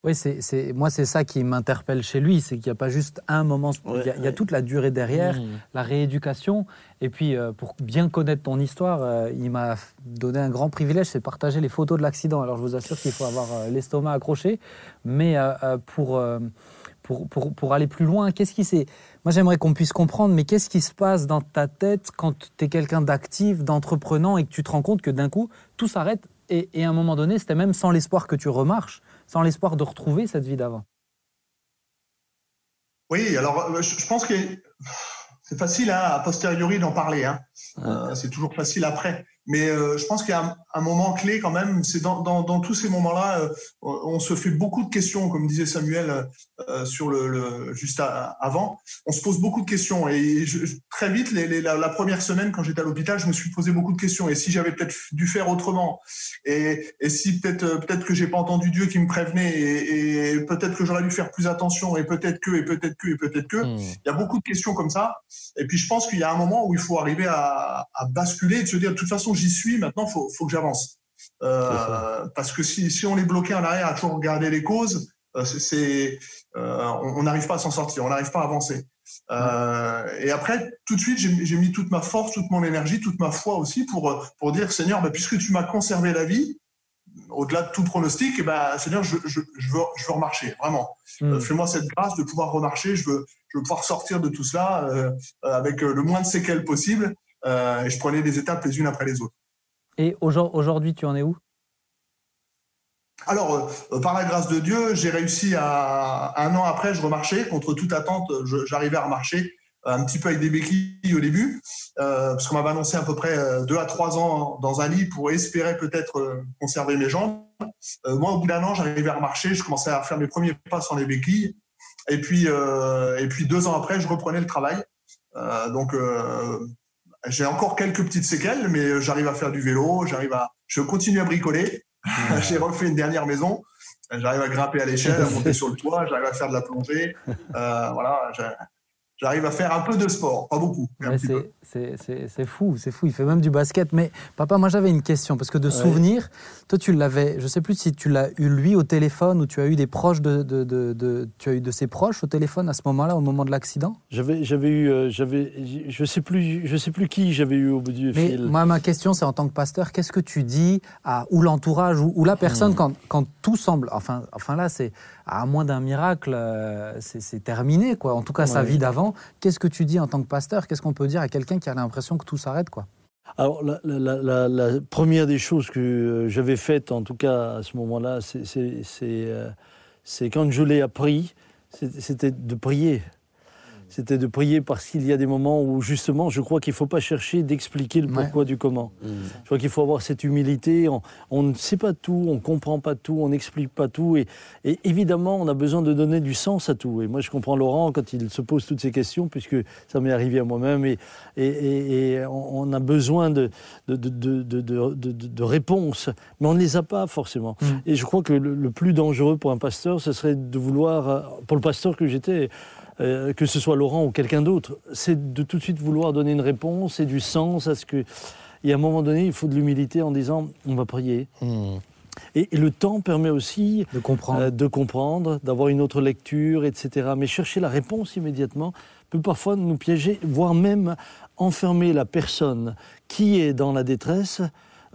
Oui, c'est, moi, c'est ça qui m'interpelle chez lui, c'est qu'il n'y a pas juste un moment, il, y a, toute la durée derrière, mmh. la rééducation. Et puis, euh, pour bien connaître ton histoire, euh, il m'a donné un grand privilège, c'est partager les photos de l'accident. Alors, je vous assure qu'il faut avoir euh, l'estomac accroché, mais pour, pour, pour, pour, aller plus loin, qu'est-ce qui s'est... Moi, j'aimerais qu'on puisse comprendre, mais qu'est-ce qui se passe dans ta tête quand tu es quelqu'un d'actif, d'entreprenant, et que tu te rends compte que d'un coup, tout s'arrête, et, et à un moment donné, c'était même sans l'espoir que tu remarches sans l'espoir de retrouver cette vie d'avant Oui, alors euh, je pense que c'est facile hein, a posteriori d'en parler. Hein. Euh, c'est toujours facile après. Mais euh, je pense qu'il y a un, moment clé quand même, c'est dans, dans, dans, tous ces moments-là, euh, on se fait beaucoup de questions, comme disait Samuel euh, sur le, le juste avant. On se pose beaucoup de questions et je, très vite, les, les, la, la, première semaine quand j'étais à l'hôpital, je me suis posé beaucoup de questions. Et si j'avais peut-être dû faire autrement, et, et si peut-être peut-être que j'ai pas entendu Dieu qui me prévenait, et, et peut-être que j'aurais dû faire plus attention, et peut-être que, et peut-être que, et peut-être que. Hmm. Il y a beaucoup de questions comme ça. Et puis je pense qu'il y a un moment où il faut arriver à, à basculer et de se dire de toute façon j'y suis, maintenant, il faut, faut, que j'avance. Euh, parce que si, si, on est bloqué en arrière à toujours regarder les causes, euh, c'est, euh, on n'arrive pas à s'en sortir, on n'arrive pas à avancer. Euh, et après, tout de suite, j'ai mis toute ma force, toute mon énergie, toute ma foi aussi pour, pour dire, Seigneur, bah, puisque tu m'as conservé la vie, au-delà de tout pronostic, eh ben, Seigneur, je, je, je, veux, je veux remarcher, vraiment. Mm. Fais-moi cette grâce de pouvoir remarcher, je veux, je veux pouvoir sortir de tout cela euh, avec le moins de séquelles possible. Et je prenais les étapes les unes après les autres. Et aujourd'hui, tu en es où? Alors, euh, par la grâce de Dieu, j'ai réussi à un an après, je remarchais contre toute attente. J'arrivais à remarcher un petit peu avec des béquilles au début, euh, parce qu'on m'avait annoncé à peu près deux à trois ans dans un lit pour espérer peut-être conserver mes jambes. moi, au bout d'un an, j'arrivais à remarcher, je commençais à faire mes premiers pas sans les béquilles. Et puis, et puis deux ans après, je reprenais le travail. donc, j'ai encore quelques petites séquelles, mais j'arrive à faire du vélo, j'arrive à, je continue à bricoler. j'ai refait une dernière maison. J'arrive à grimper à l'échelle, à monter sur le toit, j'arrive à faire de la plongée. Euh, voilà, j'arrive à faire un peu de sport, pas beaucoup. C'est fou, c'est fou. Il fait même du basket. Mais papa, moi j'avais une question parce que de souvenir, toi tu l'avais. Je sais plus si tu l'as eu lui au téléphone ou tu as eu des proches de, de, de, tu as eu de ses proches au téléphone à ce moment-là, au moment de l'accident? J'avais, j'avais eu, euh, j'avais, je sais plus, je sais plus qui j'avais eu au bout du mais fil. Moi, ma question, c'est en tant que pasteur, qu'est-ce que tu dis à ou l'entourage ou, ou, la personne hmm. quand, quand tout semble, enfin, enfin là, c'est à moins d'un miracle, euh, c'est terminé, quoi. En tout cas, sa vie d'avant. Qu'est-ce que tu dis en tant que pasteur? Qu'est-ce qu'on peut dire à quelqu'un qui a l'impression que tout s'arrête, alors, la, première des choses que euh, j'avais faites, en tout cas à ce moment-là, c'est euh, quand je l'ai appris, c'était de prier c'était de prier parce qu'il y a des moments où justement, je crois qu'il ne faut pas chercher d'expliquer le pourquoi du comment. Mmh. Je crois qu'il faut avoir cette humilité. On, ne sait pas tout, on ne comprend pas tout, on n'explique pas tout. Et, évidemment, on a besoin de donner du sens à tout. Et moi, je comprends Laurent quand il se pose toutes ces questions, puisque ça m'est arrivé à moi-même. Et, et, on a besoin de, de, de, de, réponses, mais on ne les a pas forcément. Mmh. Et je crois que le, le plus dangereux pour un pasteur, ce serait de vouloir, euh, pour le pasteur que j'étais, euh, que ce soit Laurent ou quelqu'un d'autre, c'est de tout de suite vouloir donner une réponse et du sens à ce que. Et à un moment donné, il faut de l'humilité en disant on va prier. Hmm. Et, le temps permet aussi de comprendre, euh, de comprendre, d'avoir une autre lecture, etc. Mais chercher la réponse immédiatement peut parfois nous piéger, voire même enfermer la personne qui est dans la détresse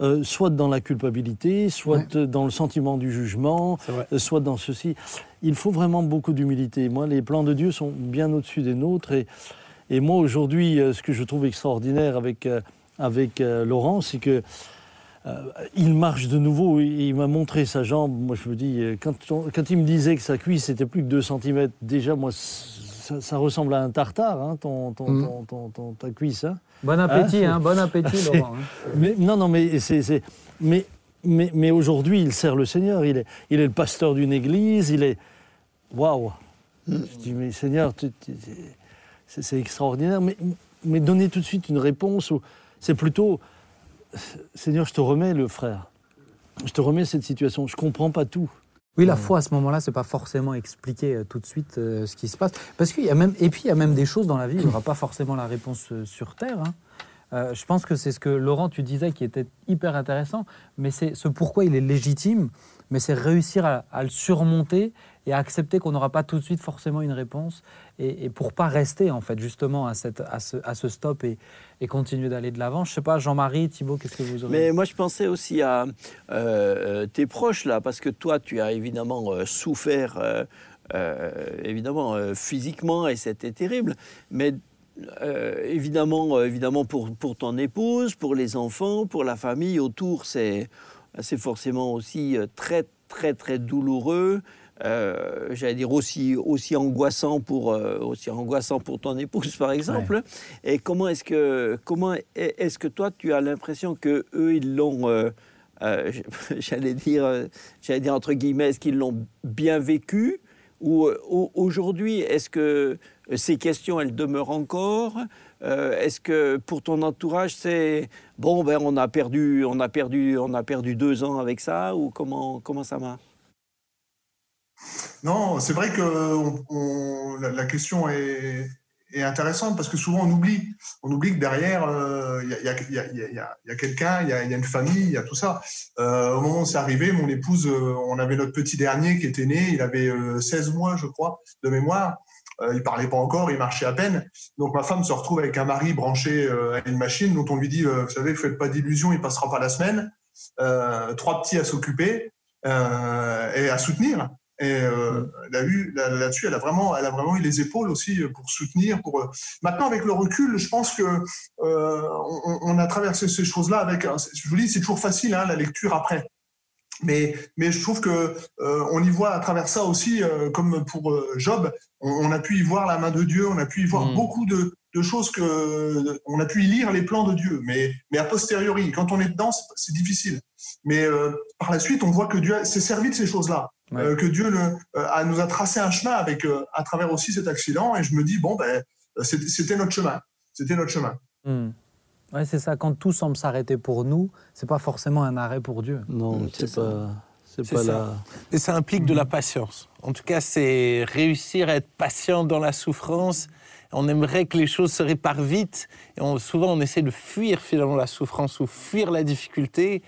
euh, soit dans la culpabilité, soit dans le sentiment du jugement, soit dans ceci. Il faut vraiment beaucoup d'humilité. Moi, les plans de Dieu sont bien au-dessus des nôtres. Et, et moi, aujourd'hui, euh, ce que je trouve extraordinaire avec, avec Laurent, c'est que il marche de nouveau, il m'a montré sa jambe. Moi, je me dis, quand, quand il me disait que sa cuisse était plus que 2 cm, déjà, moi, ça, ressemble à un tartare, hein, ton, ton, mm. ton, ta cuisse. Hein. Bon appétit, hein, bon appétit, Laurent. Hein. Mais, non, non, mais c'est. Mais, mais, aujourd'hui, il sert le Seigneur. Il est, il est le pasteur d'une église. Il est. Waouh Je dis, mais Seigneur, c'est extraordinaire. Mais, mais donner tout de suite une réponse, c'est plutôt. Seigneur, je te remets le frère. Je te remets cette situation. Je ne comprends pas tout. Oui, la foi à ce moment-là, c'est pas forcément expliquer euh, tout de suite euh, ce qui se passe. Parce qu'il y a même, et puis il y a même des choses dans la vie, il n'y aura pas forcément la réponse euh, sur Terre. hein. Euh, je pense que c'est ce que Laurent, tu disais, qui était hyper intéressant, mais c'est ce pourquoi il est légitime, mais c'est réussir à, à le surmonter et à accepter qu'on n'aura pas tout de suite forcément une réponse, et, et pour pas rester en fait justement à, cette, à, ce, à ce stop et, et continuer d'aller de l'avant. Je sais pas, Jean-Marie, Thibault, qu'est-ce que vous aurez Mais moi, je pensais aussi à euh, tes proches, là, parce que toi, tu as évidemment euh, souffert, euh, euh, évidemment, euh, physiquement, et c'était terrible. Mais euh, évidemment, euh, évidemment pour, pour ton épouse, pour les enfants, pour la famille autour, c'est forcément aussi euh, très, très, très douloureux. Euh, J'allais dire aussi, aussi, angoissant pour, euh, aussi angoissant pour ton épouse, par exemple. Et comment est-ce que, comment est-ce que toi, tu as l'impression que eux, ils l'ont, euh, j'allais dire, j'allais dire entre guillemets, est-ce qu'ils l'ont bien vécu? Ou euh, au- aujourd'hui, est-ce que euh, ces questions, elles demeurent encore? Euh, Est-ce que pour ton entourage, c'est bon, ben on a perdu, on a perdu, on a perdu deux ans avec ça ou comment, comment ça marche Non, c'est vrai que la, la question est, est intéressante parce que souvent on oublie. On oublie que derrière, euh, il y a, quelqu'un, il y a, une famille, il y a tout ça. Euh, au moment où c'est arrivé, mon épouse, euh, on avait notre petit dernier qui était né, il avait euh, 16 mois, je crois, de mémoire. Euh, il parlait pas encore, il marchait à peine. Donc ma femme se retrouve avec un mari branché euh, à une machine dont on lui dit, euh, vous savez, faites pas d'illusions, il passera pas la semaine. Euh, trois petits à s'occuper euh, et à soutenir. Et euh, elle a eu là- là-dessus, elle a vraiment, elle a vraiment eu les épaules aussi pour soutenir. Pour euh, maintenant, avec le recul, je pense que euh, on, on a traversé ces choses-là avec. Je vous dis, c'est toujours facile hein, la lecture après. Mais, mais je trouve que euh, on y voit à travers ça aussi, euh, comme pour euh, Job, on, on a pu y voir la main de Dieu, on a pu y voir Mm. beaucoup de, de choses que on a pu y lire les plans de Dieu. Mais, mais a posteriori, quand on est dedans, c'est- c'est difficile. Mais euh, par la suite, on voit que Dieu s'est servi de ces choses-là, Ouais. Euh, que Dieu le, euh, a, nous a tracé un chemin avec euh, à travers aussi cet accident. Et je me dis bon ben c'était notre chemin, c'était notre chemin. Hmm. Ouais, c'est ça. Quand tout semble s'arrêter pour nous, c'est pas forcément un arrêt pour Dieu. Non, c'est pas, c'est pas ça. là. Et ça implique de la patience. En tout cas, c'est réussir à être patient dans la souffrance. On aimerait que les choses se réparent vite. Et on- souvent, on essaie de fuir finalement la souffrance ou fuir la difficulté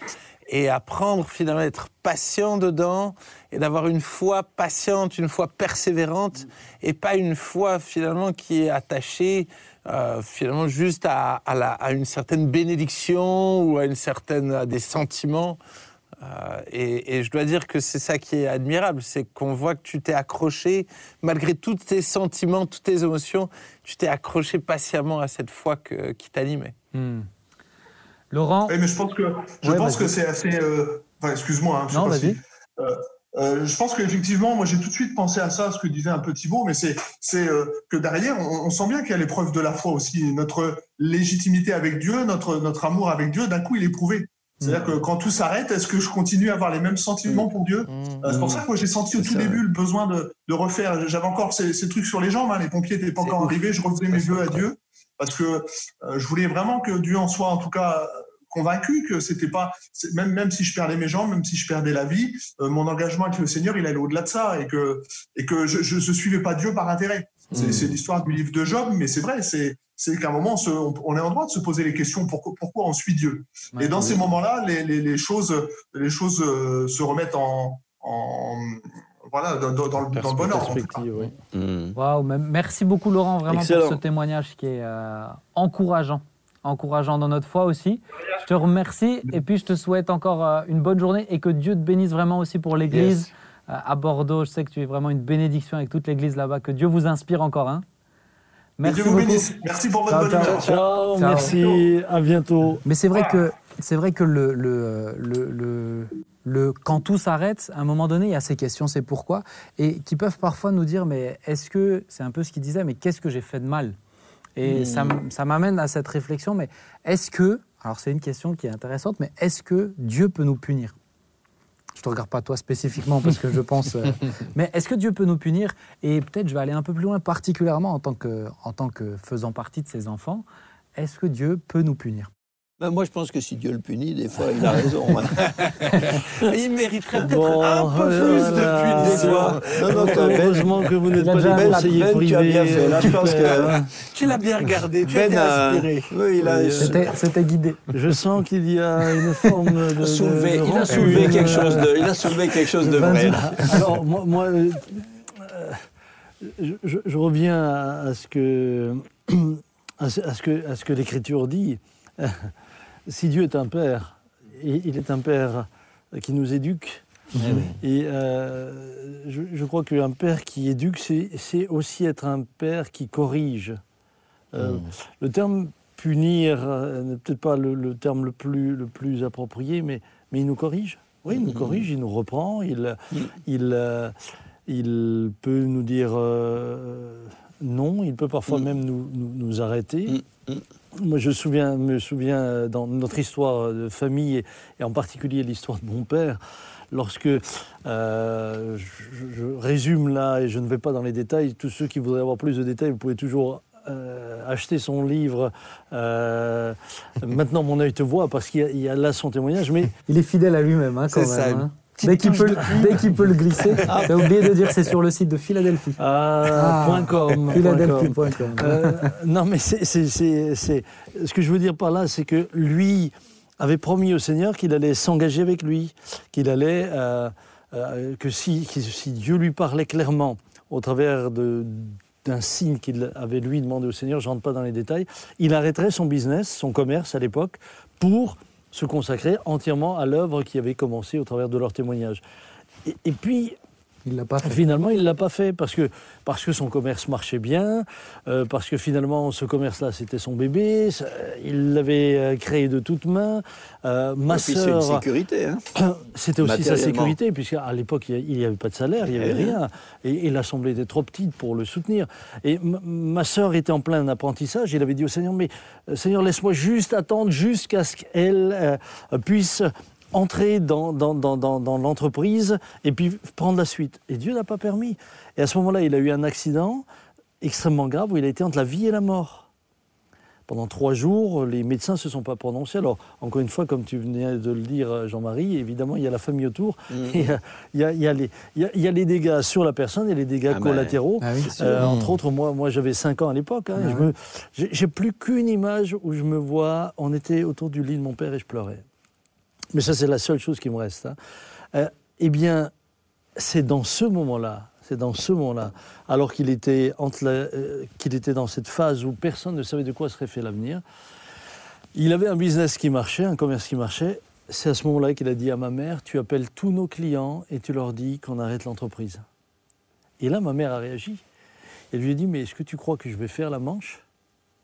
et apprendre finalement à être patient dedans et d'avoir une foi patiente, une foi persévérante et pas une foi finalement qui est attachée euh, finalement juste à, à la- à une certaine bénédiction ou à une certaine à des sentiments. Euh, et, et je dois dire que c'est ça qui est admirable, c'est qu'on voit que tu t'es accroché, malgré tous tes sentiments, toutes tes émotions, tu t'es accroché patiemment à cette foi que- qui t'animait. Hmm. Laurent, Oui, mais je pense que je Ouais, pense vas-y. que c'est assez. euh, Enfin, excuse-moi. Hein, non, si- vas-y. Euh, je pense qu'effectivement, moi j'ai tout de suite pensé à ça, ce que disait un peu Thibault, mais c'est c'est euh, que derrière, on, on sent bien qu'il y a l'épreuve de la foi aussi. Notre légitimité avec Dieu, notre, notre amour avec Dieu, d'un coup, il est prouvé. C'est-à-dire que quand tout s'arrête, est-ce que je continue à avoir les mêmes sentiments pour Dieu? Euh, C'est pour ça que moi j'ai senti au tout ça, début le besoin de, de refaire. J'avais encore ces, ces trucs sur les jambes, hein, les pompiers n'étaient pas encore ouf. arrivés, je refaisais mes vœux à Dieu parce que euh, je voulais vraiment que Dieu en soit en tout cas convaincu que c'était pas même même si je perdais mes jambes, même si je perdais la vie, euh, mon engagement avec le Seigneur il allait au-delà de ça et que et que je je, je suivais pas Dieu par intérêt. C'est Mm. c'est l'histoire du livre de Job, mais c'est vrai, c'est c'est qu'à un moment on, se- on- on est en droit de se poser les questions pourquoi pourquoi on suit Dieu? Ouais. Et dans ces moments-là, les, les, les choses les choses euh, se remettent en en voilà dans, dans, dans le, dans le bon ordre. en oui. Hmm. Merci beaucoup Laurent vraiment Excellent. pour ce témoignage qui est euh, encourageant, encourageant dans notre foi aussi. Je te remercie et puis je te souhaite encore euh, une bonne journée et que Dieu te bénisse vraiment aussi pour l'Église euh, à Bordeaux. Je sais que tu es vraiment une bénédiction avec toute l'Église là-bas. Que Dieu vous inspire encore. Hein. Merci Dieu vous beaucoup. bénisse. Merci pour votre Ciao, bonne ciao. humeur. Ciao, Ciao. merci, à bientôt. Mais c'est vrai que c'est vrai que le, le, le, le- le- quand tout s'arrête, à un moment donné, il y a ces questions, c'est pourquoi, et qui peuvent parfois nous dire, mais est-ce que c'est un peu ce qu'il disait, mais qu'est-ce que j'ai fait de mal? Et ça, m- ça m'amène à cette réflexion, mais est-ce que, alors c'est une question qui est intéressante, mais est-ce que Dieu peut nous punir? Je te regarde pas toi spécifiquement parce que je pense, euh, mais est-ce que Dieu peut nous punir? Et peut-être je vais aller un peu plus loin, particulièrement en tant que, en tant que faisant partie de ses enfants. Est-ce que Dieu peut nous punir? Ben, moi, je pense que si Dieu le punit, des fois, il a raison. hein. Il mériterait peut-être Bon, un peu voilà, plus de voilà. punition. Non, non, Ben, Heureusement que vous n'êtes pas déjà conseillers Ben, tu as bien fait. Là, je pense super. que Tu l'as bien regardé, tu Ben bien a, aspiré. oui, il a Oui, C'était guidé. Je sens qu'il y a une forme de. de- soulevé, de il a soulevé quelque chose de, il a soulevé quelque chose de vrai. Alors, moi, moi, euh, euh, je, je- je reviens à, à ce que, à ce, à ce que, à ce que l'Écriture dit. Si Dieu est un père, il est un père qui nous éduque. Et euh, je, je crois qu'un père qui éduque, c'est aussi être un père qui corrige. Euh, Le terme punir euh, n'est peut-être pas le, le terme le plus, le plus approprié, mais, mais il nous corrige. Oui, il nous corrige, il nous reprend, il, il, euh, il peut nous dire non, il peut parfois Mm. même nous, nous, nous arrêter. Moi, je souviens, me souviens euh, dans notre histoire de famille, et, en particulier l'histoire de mon père, lorsque, euh, je, je résume là, et je ne vais pas dans les détails, tous ceux qui voudraient avoir plus de détails, vous pouvez toujours euh, acheter son livre euh, Maintenant mon œil te voit, parce qu'il y a- il y, a là son témoignage, mais Il est fidèle à lui-même, hein, quand même. ça, hein. Dès qu'il peut, le- dès qu'il peut le glisser. T'as oublié de dire c'est sur le site de Philadelphie. ah, Ah. point .com, point .com. Philadelphie.com. Euh, non, mais c'est, c'est- c'est- c'est- ce que je veux dire par là, c'est que lui avait promis au Seigneur qu'il allait s'engager avec lui, qu'il allait, euh, euh, que si, que si Dieu lui parlait clairement au travers de- d'un signe qu'il avait lui demandé au Seigneur, je rentre pas dans les détails, il arrêterait son business, son commerce à l'époque, pour se consacrer entièrement à l'œuvre qui avait commencé au travers de leur témoignage. Et, et puis, Il l'a pas fait. Finalement, il ne l'a pas fait parce que, parce que son commerce marchait bien, euh, parce que finalement, ce commerce-là, c'était son bébé, ça- il l'avait euh, créé de toutes mains. Euh, ma c'est une sœur, sécurité. Hein. c'était aussi sa sécurité, puisqu'à l'époque, il n'y avait pas de salaire, il n'y avait Eh rien. Et, et l'Assemblée était trop petite pour le soutenir. Et ma sœur était en plein apprentissage. Il avait dit au Seigneur, mais euh, Seigneur, laisse-moi juste attendre jusqu'à ce qu'elle euh, puisse entrer dans, dans, dans, dans, dans l'entreprise et puis prendre la suite. Et Dieu n'a pas permis. Et à ce moment-là, il a eu un accident extrêmement grave où il a été entre la vie et la mort. Pendant trois jours, les médecins ne se sont pas prononcés. Alors, encore une fois, comme tu venais de le dire, Jean-Marie, évidemment, il y a la famille autour. Il, y a, il y a les, il y a- il y a les dégâts sur la personne et les dégâts Ah ben, collatéraux. Ah oui. Euh, Entre autres, moi, moi j'avais 5 ans à l'époque. hein, Ah ouais. j'ai plus qu'une image où je me vois, on était autour du lit de mon père et je pleurais. Mais ça, c'est la seule chose qui me reste. hein. Euh, eh bien, c'est dans ce moment-là, c'est dans ce moment-là, alors qu'il était, euh, qu'il était dans cette phase où personne ne savait de quoi serait fait l'avenir, il avait un business qui marchait, un commerce qui marchait. C'est à ce moment-là qu'il a dit à ma mère, tu appelles tous nos clients et tu leur dis qu'on arrête l'entreprise. Et là, ma mère a réagi. Elle lui a dit, mais est-ce que tu crois que je vais faire la manche?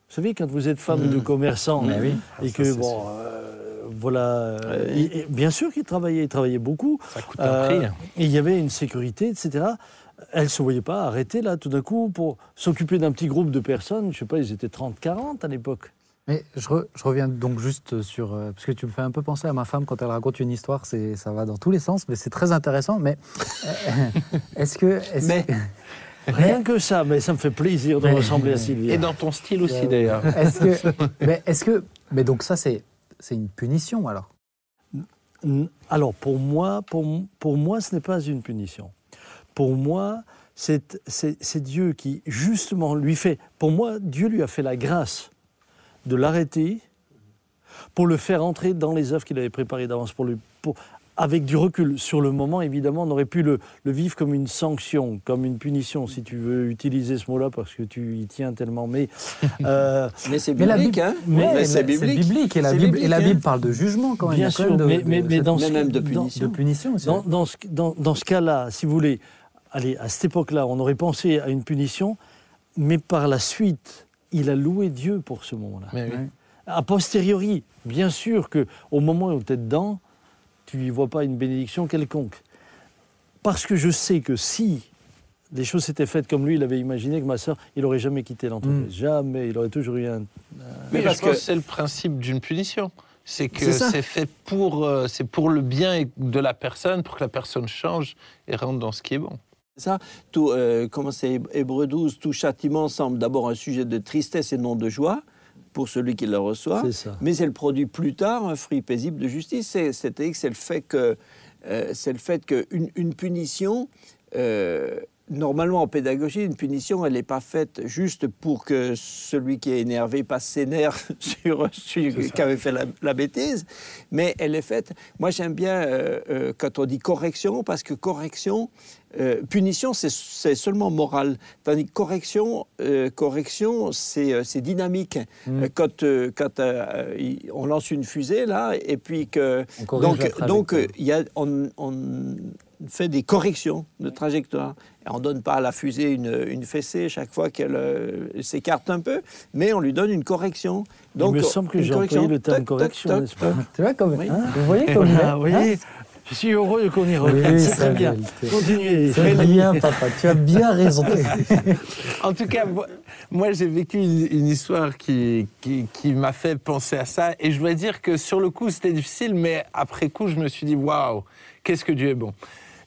Vous savez, quand vous êtes femme de commerçant Mais oui. et que, bon, euh, voilà, euh, et- et bien sûr qu'il travaillait, il travaillait beaucoup. Ça coûte un Euh, prix. hein. et il y avait une sécurité, etc. Elle ne se voyait pas arrêter là tout d'un coup pour s'occuper d'un petit groupe de personnes. Je ne sais pas, ils étaient 30-40 à l'époque. Mais je, re- je reviens donc juste sur... euh, parce que tu me fais un peu penser à ma femme quand elle raconte une histoire, c'est, ça va dans tous les sens, mais c'est très intéressant. Mais euh, est-ce que... Mais- Rien que ça, mais ça me fait plaisir de ressembler à Sylvia. Et dans ton style aussi, d'ailleurs. Est-ce que... mais est-ce que... Mais donc ça, c'est, c'est une punition alors? Alors pour moi, pour, moi, ce n'est pas une punition. Pour moi, c'est c'est- c'est Dieu qui justement lui fait. Pour moi, Dieu lui a fait la grâce de l'arrêter pour le faire entrer dans les œuvres qu'il avait préparées d'avance. Pour lui, pour- avec du recul, sur le moment, évidemment, on aurait pu le, le vivre comme une sanction, comme une punition, si tu veux utiliser ce mot-là, parce que tu y tiens tellement. Mais euh, Mais c'est biblique, hein mais Mais c'est biblique. et la C'est Bible, biblique, et la hein. Bible parle de jugement quand même. Bien sûr, de, mais- de- dans ce- même de dans- punition. de punition aussi. Dans, dans ce, dans- dans ce cas-là, si vous voulez, allez, à cette époque-là, on aurait pensé à une punition, mais par la suite, il a loué Dieu pour ce moment-là. Mais oui. Ouais. A posteriori, bien sûr que au moment où tu es dedans, tu n'y vois pas une bénédiction quelconque. Parce que je sais que si les choses s'étaient faites comme lui, il avait imaginé que ma sœur, il n'aurait jamais quitté l'entreprise. Jamais. Il aurait toujours eu un. Mais Mais parce que- c'est le principe d'une punition. C'est que C'est ça. c'est fait pour, euh, c'est pour le bien de la personne, pour que la personne change et rentre dans ce qui est bon. Ça, tout, euh, comment c'est Hébreu 12, tout châtiment semble d'abord un sujet de tristesse et non de joie. Pour celui qui le reçoit, mais elle produit plus tard un fruit paisible de justice. C'est- C'est-à-dire que c'est le fait que euh, c'est le fait qu'une une punition, euh, normalement en pédagogie, une punition, elle n'est pas faite juste pour que celui qui est énervé passe ses nerfs sur celui qui avait fait la, la bêtise, mais elle est faite. Moi, j'aime bien euh, euh, quand on dit correction, parce que correction, euh, punition, c'est- seulement moral. Tandis que correction, euh, correction c'est euh, dynamique. Mm. Quand, on lance une fusée, là, et puis que. On Donc, donc il y a, on, on fait des corrections de trajectoire. Et on ne donne pas à la fusée une, une fessée chaque fois qu'elle euh, s'écarte un peu, mais on lui donne une correction. Donc, Il me semble que j'ai employé le terme Toc, correction, n'est-ce pas Tu vois, comme, Oui. hein, vous voyez comme Ah, vous hein voyez, je suis heureux qu'on y revienne. Oui, c'est très bien. Continuez. C'est bien, papa, tu as bien raison. En tout cas, moi, moi, j'ai vécu une, une histoire qui, qui, qui m'a fait penser à ça. Et je dois dire que sur le coup, c'était difficile, mais après coup, je me suis dit, waouh, qu'est-ce que Dieu est bon.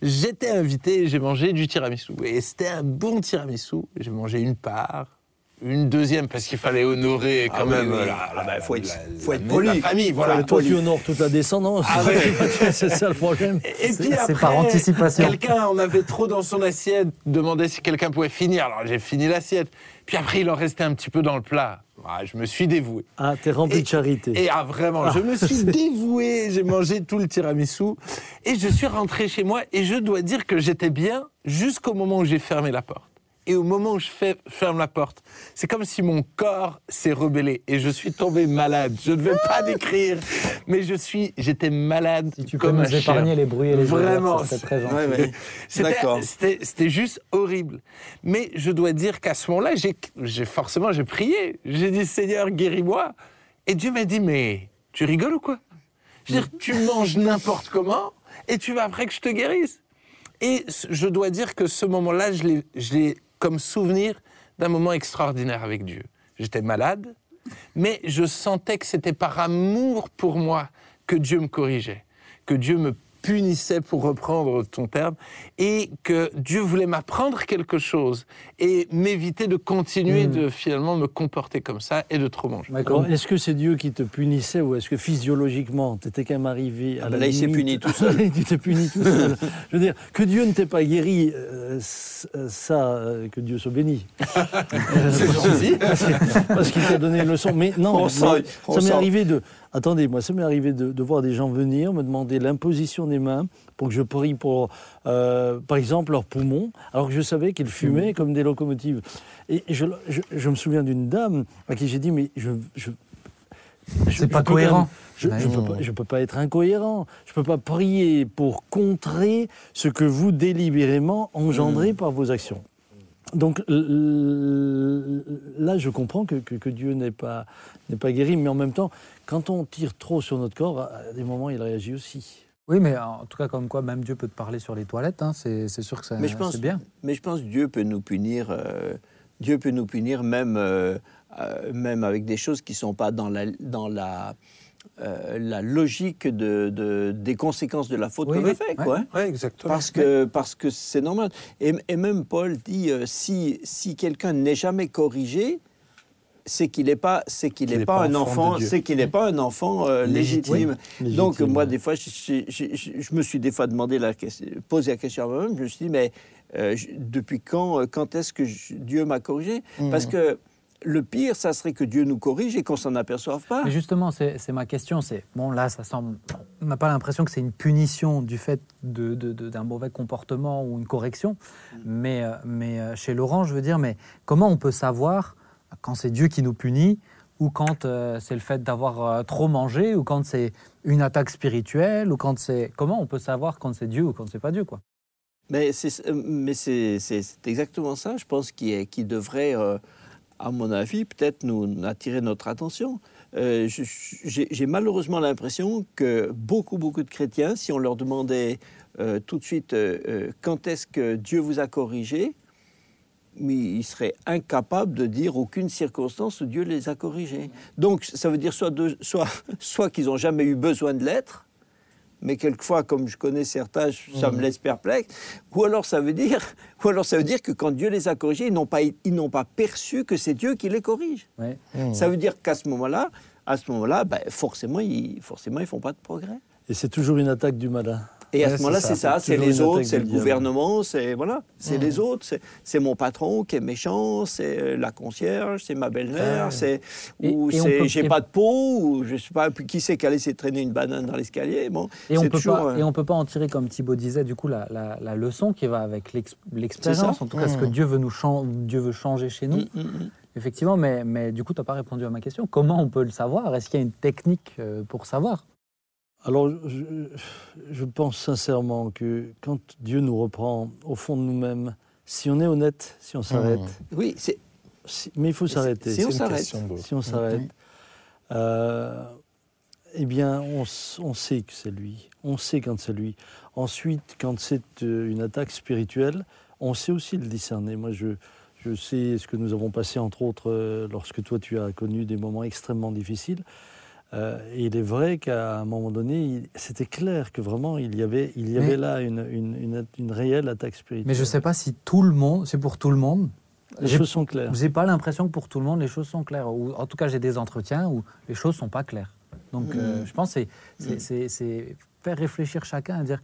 J'étais invité et j'ai mangé du tiramisu. Et c'était un bon tiramisu. J'ai mangé une part, une deuxième, parce qu'il fallait honorer quand Ah oui, même oui. la, Ah bah, faut être- la- faut être la- poli. la famille. Voilà. Et toi, tu honores toute la descendance. Ah ouais. c'est ça le problème. Et puis après, par anticipation. Quelqu'un en avait trop dans son assiette, demandait si quelqu'un pouvait finir. Alors j'ai fini l'assiette. Puis après, il en restait un petit peu dans le plat. Ah, je me suis dévoué. Ah, t'es rempli Et- de charité. Et ah, vraiment, je me suis dévoué, j'ai mangé tout le tiramisu et je suis rentré chez moi et je dois dire que j'étais bien jusqu'au moment où j'ai fermé la porte. Et au moment où je fais- ferme la porte, c'est comme si mon corps s'est rebellé et je suis tombé malade. Je ne vais pas décrire, mais je suis, j'étais malade Si tu peux comme nous un chien. épargner les bruits et les Vraiment. Ouais, ouais. C'était- c'était juste horrible. Mais je dois dire qu'à ce moment-là, j'ai j'ai- forcément j'ai prié. J'ai dit Seigneur, guéris-moi. Et Dieu m'a dit mais tu rigoles ou quoi? Je veux dire, tu manges n'importe comment et tu vas après que je te guérisse. Et je dois dire que ce moment-là, je l'ai- je l'ai comme souvenir d'un moment extraordinaire avec Dieu. J'étais malade, mais je sentais que c'était par amour pour moi que Dieu me corrigeait, que Dieu me punissait, pour reprendre ton terme, et que Dieu voulait m'apprendre quelque chose et m'éviter de continuer de finalement me comporter comme ça et de trop manger. Est-ce que c'est Dieu qui te punissait ou est-ce que physiologiquement, tu étais quand même arrivé à Ah la ben là, il s'est puni tout seul. tu t'es puni tout seul. Je veux dire, que Dieu ne t'ait pas guéri, euh, euh, ça, euh, que Dieu soit béni. C'est gentil. Parce qu'il t'a donné une leçon. Mais non, On moi, sent- on ça m'est arrivé de. Attendez, moi, ça m'est arrivé de, de voir des gens venir me demander l'imposition des mains pour que je prie pour, euh, par exemple, leurs poumons, alors que je savais qu'ils fumaient comme des locomotives. Et je, je- je me souviens d'une dame à qui j'ai dit, mais je. je C'est pas cohérent. Je ne peux, pas- je peux pas être incohérent. Je ne peux pas prier pour contrer ce que vous délibérément engendrez par vos actions. Donc l- l- là, je comprends que, que- que Dieu n'est pas, pas guéri, mais en même temps, quand on tire trop sur notre corps, à des moments, il réagit aussi. Oui, mais en tout cas, comme quoi, même Dieu peut te parler sur les toilettes. hein, c'est sûr que ça- c'est bien. Mais je pense que Dieu peut nous punir. euh, Dieu peut nous punir même, euh, euh, même avec des choses qui ne sont pas dans la, dans la, euh, la logique de, de- des conséquences de la faute Oui, qu'on oui, a fait. ouais. Quoi, hein. Exactement. Parce que parce que c'est normal. Et, et même Paul dit euh, si si quelqu'un n'est jamais corrigé, c'est qu'il n'est pas c'est qu'il n'est pas, pas un enfant c'est qu'il n'est pas un enfant euh, légitime. Oui, Donc légitime, moi ouais. des fois je, je- je- je- je me suis des fois demandé la question, posé la question à moi-même. Je me suis dit mais depuis quand quand est-ce que Dieu m'a corrigé? Parce que le pire, ça serait que Dieu nous corrige et qu'on s'en aperçoive pas. Mais justement, c'est ma question. C'est bon, là, ça semble. On n'a pas l'impression que c'est une punition du fait d'un mauvais comportement ou une correction. Mais, euh, mais euh, chez Laurent, je veux dire, mais comment on peut savoir quand c'est Dieu qui nous punit ou quand euh, c'est le fait d'avoir euh, trop mangé ou quand c'est une attaque spirituelle ou quand c'est comment on peut savoir quand c'est Dieu ou quand c'est pas Dieu quoi? Mais c'est mais c'est- exactement ça, je pense, qui, est, qui devrait, euh, à mon avis, peut-être nous attirer notre attention. Euh, J'ai malheureusement l'impression que beaucoup, beaucoup de chrétiens, si on leur demandait euh, tout de suite euh, quand est-ce que Dieu vous a corrigé, ils seraient incapables de dire aucune circonstance où Dieu les a corrigés. Donc ça veut dire soit, soit, soit qu'ils n'ont jamais eu besoin de l'être, mais quelquefois, comme je connais certains, ça me laisse perplexe. Ou alors ça veut dire, ou alors ça veut dire que quand Dieu les a corrigés, ils n'ont pas, ils n'ont pas perçu que c'est Dieu qui les corrige. Ouais. Ça veut dire qu'à ce moment-là, à ce moment-là, ben, forcément, ils, forcément, ils font pas de progrès. Et c'est toujours une attaque du malin. Et à Ouais, ce moment-là, c'est ça. c'est les autres, c'est le gouvernement, c'est voilà, c'est les autres, c'est- mon patron qui est méchant, c'est euh, la concierge, c'est ma belle-mère, c'est Et- ou c'est j'ai pas de peau, ou je sais pas qui c'est qui a laissé traîner une banane dans l'escalier. Bon, Et on peut toujours, pas euh, et on peut pas en tirer comme Thibaut disait du coup la, la- la leçon qui va avec l'ex- l'expérience C'est en tout cas ce que Dieu veut nous chan- Dieu veut changer chez nous. Mm, mm, mm. effectivement mais mais du coup tu n'as pas répondu à ma question. Comment on peut le savoir? Est-ce qu'il y a une technique euh, pour savoir? Alors, je, je pense sincèrement que quand Dieu nous reprend au fond de nous-mêmes, si on est honnête, si on s'arrête, Oui, c'est si- mais il faut s'arrêter. si on C'est une s'arrête. question de- Si on s'arrête, euh, eh bien, on, on sait que c'est lui. On sait quand c'est lui. Ensuite, quand c'est euh, une attaque spirituelle, on sait aussi le discerner. Moi, je, je sais ce que nous avons passé, entre autres, euh, lorsque toi, tu as connu des moments extrêmement difficiles. Euh, et il est vrai qu'à un moment donné, il- c'était clair que vraiment, il y avait, il y Mais- avait là une, une, une- une réelle attaque spirituelle. mais je sais pas si tout le monde c'est pour tout le monde. Les choses sont claires. j'ai pas l'impression que pour tout le monde les choses sont claires. Ou en tout cas j'ai des entretiens où les choses sont pas claires. Donc euh, je pense que c'est- c'est faire réfléchir chacun à dire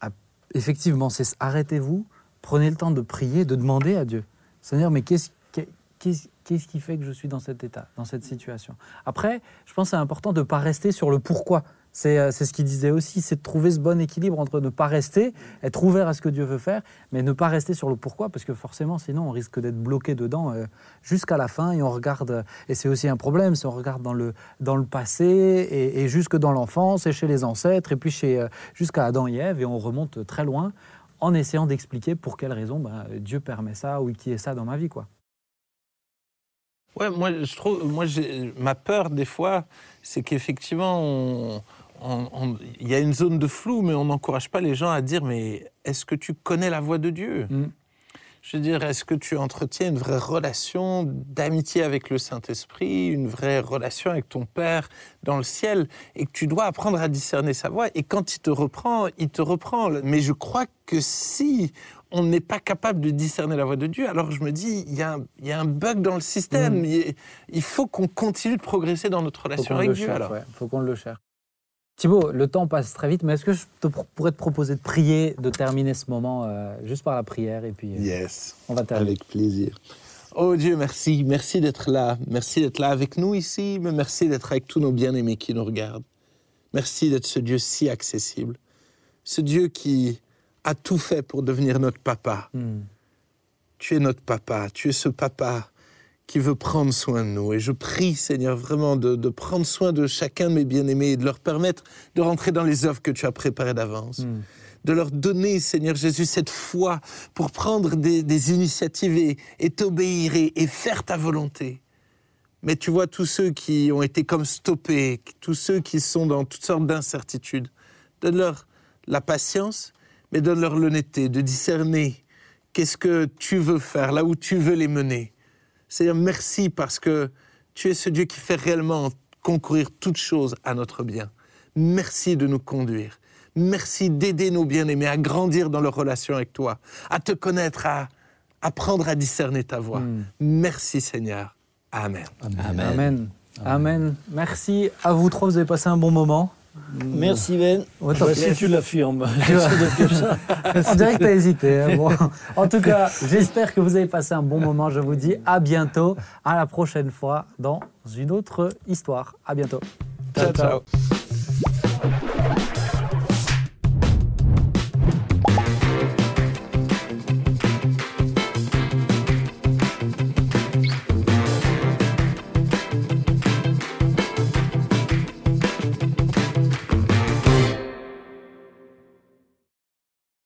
ah, effectivement c'est arrêtez-vous prenez le temps de prier de demander à Dieu. Seigneur mais qu'est-ce qu'est- qu'est-ce qui fait que je suis dans cet état dans cette situation? Après je pense que c'est important de pas rester sur le pourquoi c'est euh, c'est ce qu'il disait aussi, c'est de trouver ce bon équilibre entre ne pas rester, être ouvert à ce que Dieu veut faire, mais ne pas rester sur le pourquoi, parce que forcément, sinon, on risque d'être bloqué dedans euh, jusqu'à la fin et on regarde, euh, et c'est aussi un problème, si on regarde dans le, dans le passé et, jusque dans l'enfance et chez les ancêtres et puis jusqu'à Adam et Ève et on remonte très loin en essayant d'expliquer pour quelle raison ben, Dieu permet ça ou qui est ça dans ma vie. quoi. Ouais, moi, je trouve, moi, ma peur des fois, c'est qu'effectivement, il y a une zone de flou, mais on n'encourage pas les gens à dire, mais est-ce que tu connais la voix de Dieu? Mm. Je veux dire, est-ce que tu entretiens une vraie relation d'amitié avec le Saint-Esprit, une vraie relation avec ton Père dans le ciel, et que tu dois apprendre à discerner sa voix? Et quand il te reprend, il te reprend. Mais je crois que si on n'est pas capable de discerner la voix de Dieu, alors je me dis, il y a un, il y a un bug dans le système. Il, il faut qu'on continue de progresser dans notre relation avec Dieu. ouais. Faut qu'on le cherche. Thibaut, le temps passe très vite, mais est-ce que je te pourrais te proposer de prier, de terminer ce moment euh, juste par la prière et puis euh, Yes. on va terminer. Avec plaisir. Oh Dieu, merci. Merci d'être là. Merci d'être là avec nous ici, mais merci d'être avec tous nos bien-aimés qui nous regardent. Merci d'être ce Dieu si accessible. Ce Dieu qui a tout fait pour devenir notre papa. Hmm. Tu es notre papa. Tu es ce papa qui veut prendre soin de nous. Et je prie, Seigneur, vraiment de, de prendre soin de chacun de mes bien-aimés et de leur permettre de rentrer dans les œuvres que tu as préparées d'avance Hmm. de leur donner, Seigneur Jésus, cette foi pour prendre des, des initiatives et, et t'obéir et, et faire ta volonté. Mais tu vois tous ceux qui ont été comme stoppés, tous ceux qui sont dans toutes sortes d'incertitudes, donne-leur la patience, mais donne-leur l'honnêteté de discerner qu'est-ce que tu veux faire, là où tu veux les mener. Seigneur, merci parce que tu es ce Dieu qui fait réellement concourir toutes choses à notre bien. Merci de nous conduire. Merci d'aider nos bien-aimés à grandir dans leur relation avec toi, à te connaître, à apprendre à discerner ta voix. Mm. Merci Seigneur. Amen. Amen. Amen. Amen. Merci à vous trois, vous avez passé un bon moment. Merci Ben. Ouais, Bah, si tu l'affirmes. On dirait que tu as hésité. hein. Bon. En tout cas, j'espère que vous avez passé un bon moment. Je vous dis à bientôt, à la prochaine fois dans une autre histoire. À bientôt. ciao. ciao.